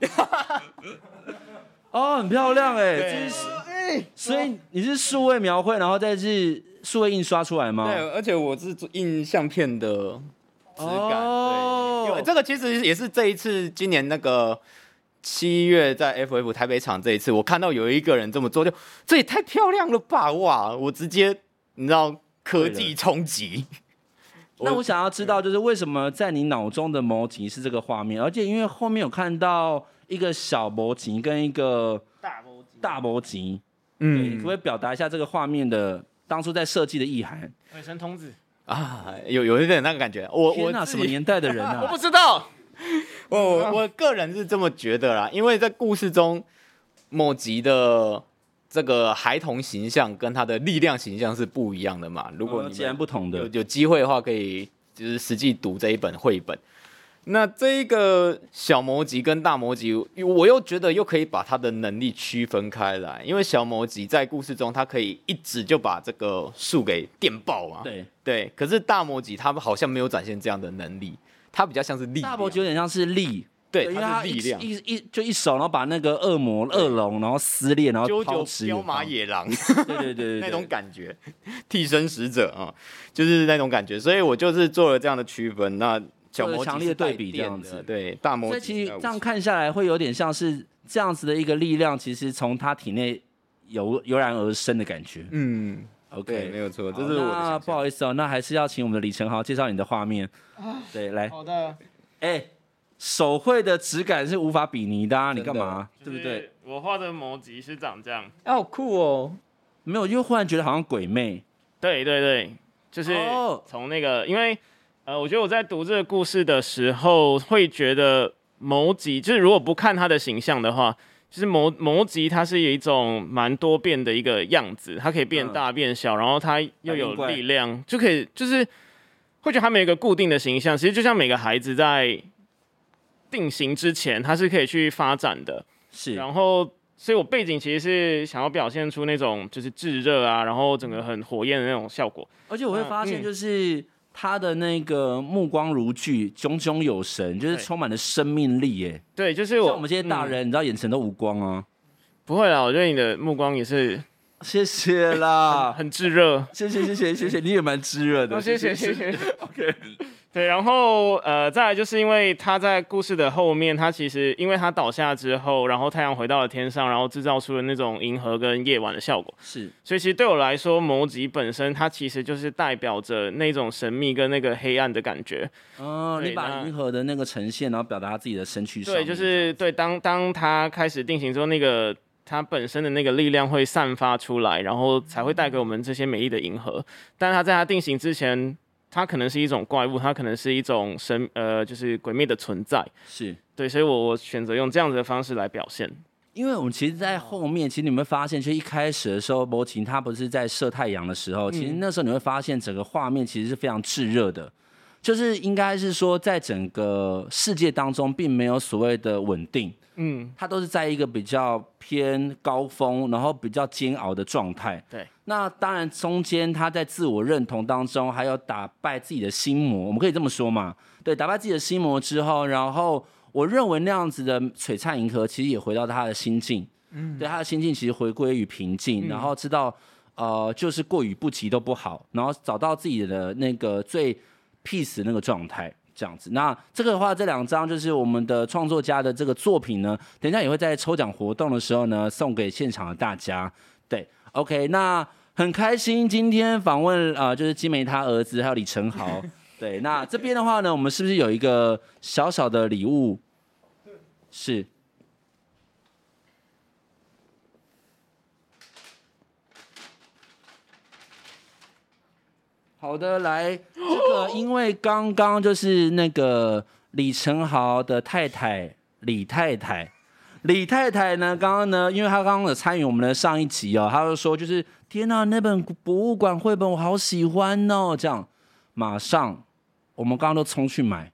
哦，很漂亮哎，这是，所以你是数位描绘，然后再是数位印刷出来吗？对，而且我是印相片的质感。哦，因为这个其实也是这一次今年那个七月在 FF 台北场这一次，我看到有一个人这么做，就这也太漂亮了吧！哇，我直接。你知道科技冲击？那我想要知道，就是为什么在你脑中的魔集是这个画面，而且因为后面有看到一个小魔集跟一个大魔集，大魔集，嗯，可不可以表达一下这个画面的当初在设计的意涵？鬼神童子啊，有有一点那个感觉。我我那什么年代的人啊？我不知道。我我个人是这么觉得啦，因为在故事中某集的。这个孩童形象跟他的力量形象是不一样的嘛？如果你既然不同的，有有机会的话，可以就是实际读这一本绘本。那这一个小魔吉跟大魔吉，我又觉得又可以把他的能力区分开来，因为小魔吉在故事中，他可以一直就把这个树给电爆嘛。对对，可是大魔吉他们好像没有展现这样的能力，他比较像是力。大魔吉有点像是力。对，他力量一一就一手，然后把那个恶魔恶龙，然后撕裂，然后抛掷彪马野狼，对对对 那种感觉，替身使者啊，就是那种感觉，所以我就是做了这样的区分。那小魔强烈对比这样子，对大魔，所以其实这样看下来，会有点像是这样子的一个力量，其实从他体内油油然而生的感觉。嗯，OK，没有错，这是我的。不好意思哦，那还是要请我们的李成豪介绍你的画面。对，来，好的，哎。手绘的质感是无法比拟的，啊，你干嘛？对不对？我画的魔集是长这样，啊，好酷哦！没有，因为忽然觉得好像鬼魅。对对对，就是从那个，因为呃，我觉得我在读这个故事的时候，会觉得魔吉就是如果不看他的形象的话，就是魔魔吉他是有一种蛮多变的一个样子，它可以变大变小，然后它又有力量，就可以就是会觉得他没有一个固定的形象，其实就像每个孩子在。定型之前，他是可以去发展的，是。然后，所以我背景其实是想要表现出那种就是炙热啊，然后整个很火焰的那种效果。而且我会发现，就是他的那个目光如炬，炯炯有神，就是充满了生命力。耶。对，就是我，我们这些大人，嗯、你知道眼神都无光啊。不会啦，我觉得你的目光也是。谢谢啦，很炙热。谢谢谢谢谢谢，你也蛮炙热的。哦，谢谢谢谢。OK。对，然后呃，再来就是因为他在故事的后面，他其实因为他倒下之后，然后太阳回到了天上，然后制造出了那种银河跟夜晚的效果。是，所以其实对我来说，魔集本身它其实就是代表着那种神秘跟那个黑暗的感觉。哦，你把银河的那个呈现，然后表达他自己的身躯。对，就是对，当当他开始定型之后，那个他本身的那个力量会散发出来，然后才会带给我们这些美丽的银河。但是他在他定型之前。它可能是一种怪物，它可能是一种神，呃，就是鬼魅的存在。是对，所以我我选择用这样子的方式来表现。因为我们其实，在后面，其实你们会发现，其实一开始的时候，博琴他不是在射太阳的时候，其实那时候你会发现，整个画面其实是非常炙热的，就是应该是说，在整个世界当中，并没有所谓的稳定，嗯，它都是在一个比较偏高峰，然后比较煎熬的状态。对，那当然中间他在自我认同当中，还有打败自己的心魔，我们可以这么说嘛？对，打败自己的心魔之后，然后。我认为那样子的璀璨银河，其实也回到他的心境，嗯，对他的心境其实回归于平静，嗯，然后知道，呃，就是过于不及都不好，然后找到自己的那个最 peace 的那个状态，这样子。那这个的话，这两张就是我们的创作家的这个作品呢，等一下也会在抽奖活动的时候呢，送给现场的大家。对，OK，那很开心今天访问啊，呃，就是金梅他儿子还有李成豪。对，那这边的话呢，我们是不是有一个小小的礼物？是，好的，来，这个因为刚刚就是那个李承豪的太太李太太，李太太呢，刚刚呢，因为她刚刚有参与我们的上一集哦，她就说就是天哪，那本博物馆绘本我好喜欢哦，这样，马上我们刚刚都冲去买。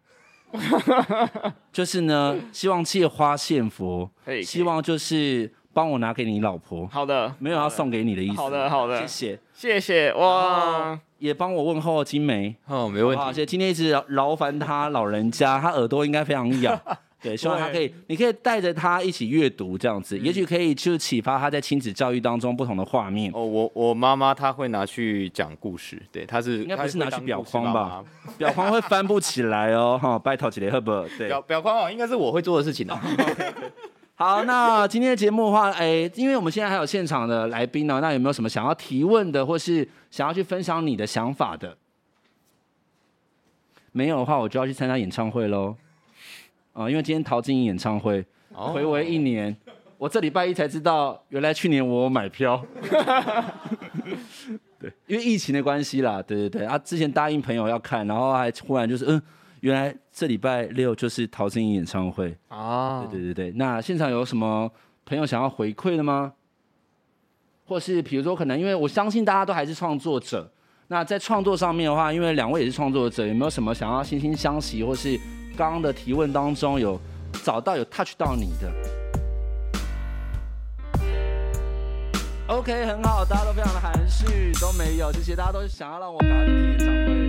就是呢，希望借花献佛，希望就是帮我拿给你老婆。好的，没有要送给你的意思。好的，好的，谢谢，谢谢哇！也帮我问候金梅哦，没问题。而且今天一直劳烦他老人家，他耳朵应该非常痒。对，希望他可以，你可以带着他一起阅读，这样子，嗯、也许可以就启发他在亲子教育当中不同的画面。哦，我我妈妈她会拿去讲故事，对，她是应该不是拿去裱框吧？裱框会翻不起来哦，哈，拜托几雷赫伯？对，裱裱框哦，应该是我会做的事情啊。好，那今天的节目的话，哎、欸，因为我们现在还有现场的来宾呢，那有没有什么想要提问的，或是想要去分享你的想法的？没有的话，我就要去参加演唱会喽。啊、哦，因为今天陶晶莹演唱会，回违一年，我这礼拜一才知道，原来去年我有买票。对，因为疫情的关系啦，对对对，啊，之前答应朋友要看，然后还忽然就是，嗯，原来这礼拜六就是陶晶莹演唱会啊，对对对对，那现场有什么朋友想要回馈的吗？或是比如说，可能因为我相信大家都还是创作者，那在创作上面的话，因为两位也是创作者，有没有什么想要惺惺相惜，或是？刚刚的提问当中有找到有 touch 到你的，OK，很好，大家都非常的含蓄，都没有这些，大家都想要让我赶快去听演唱会。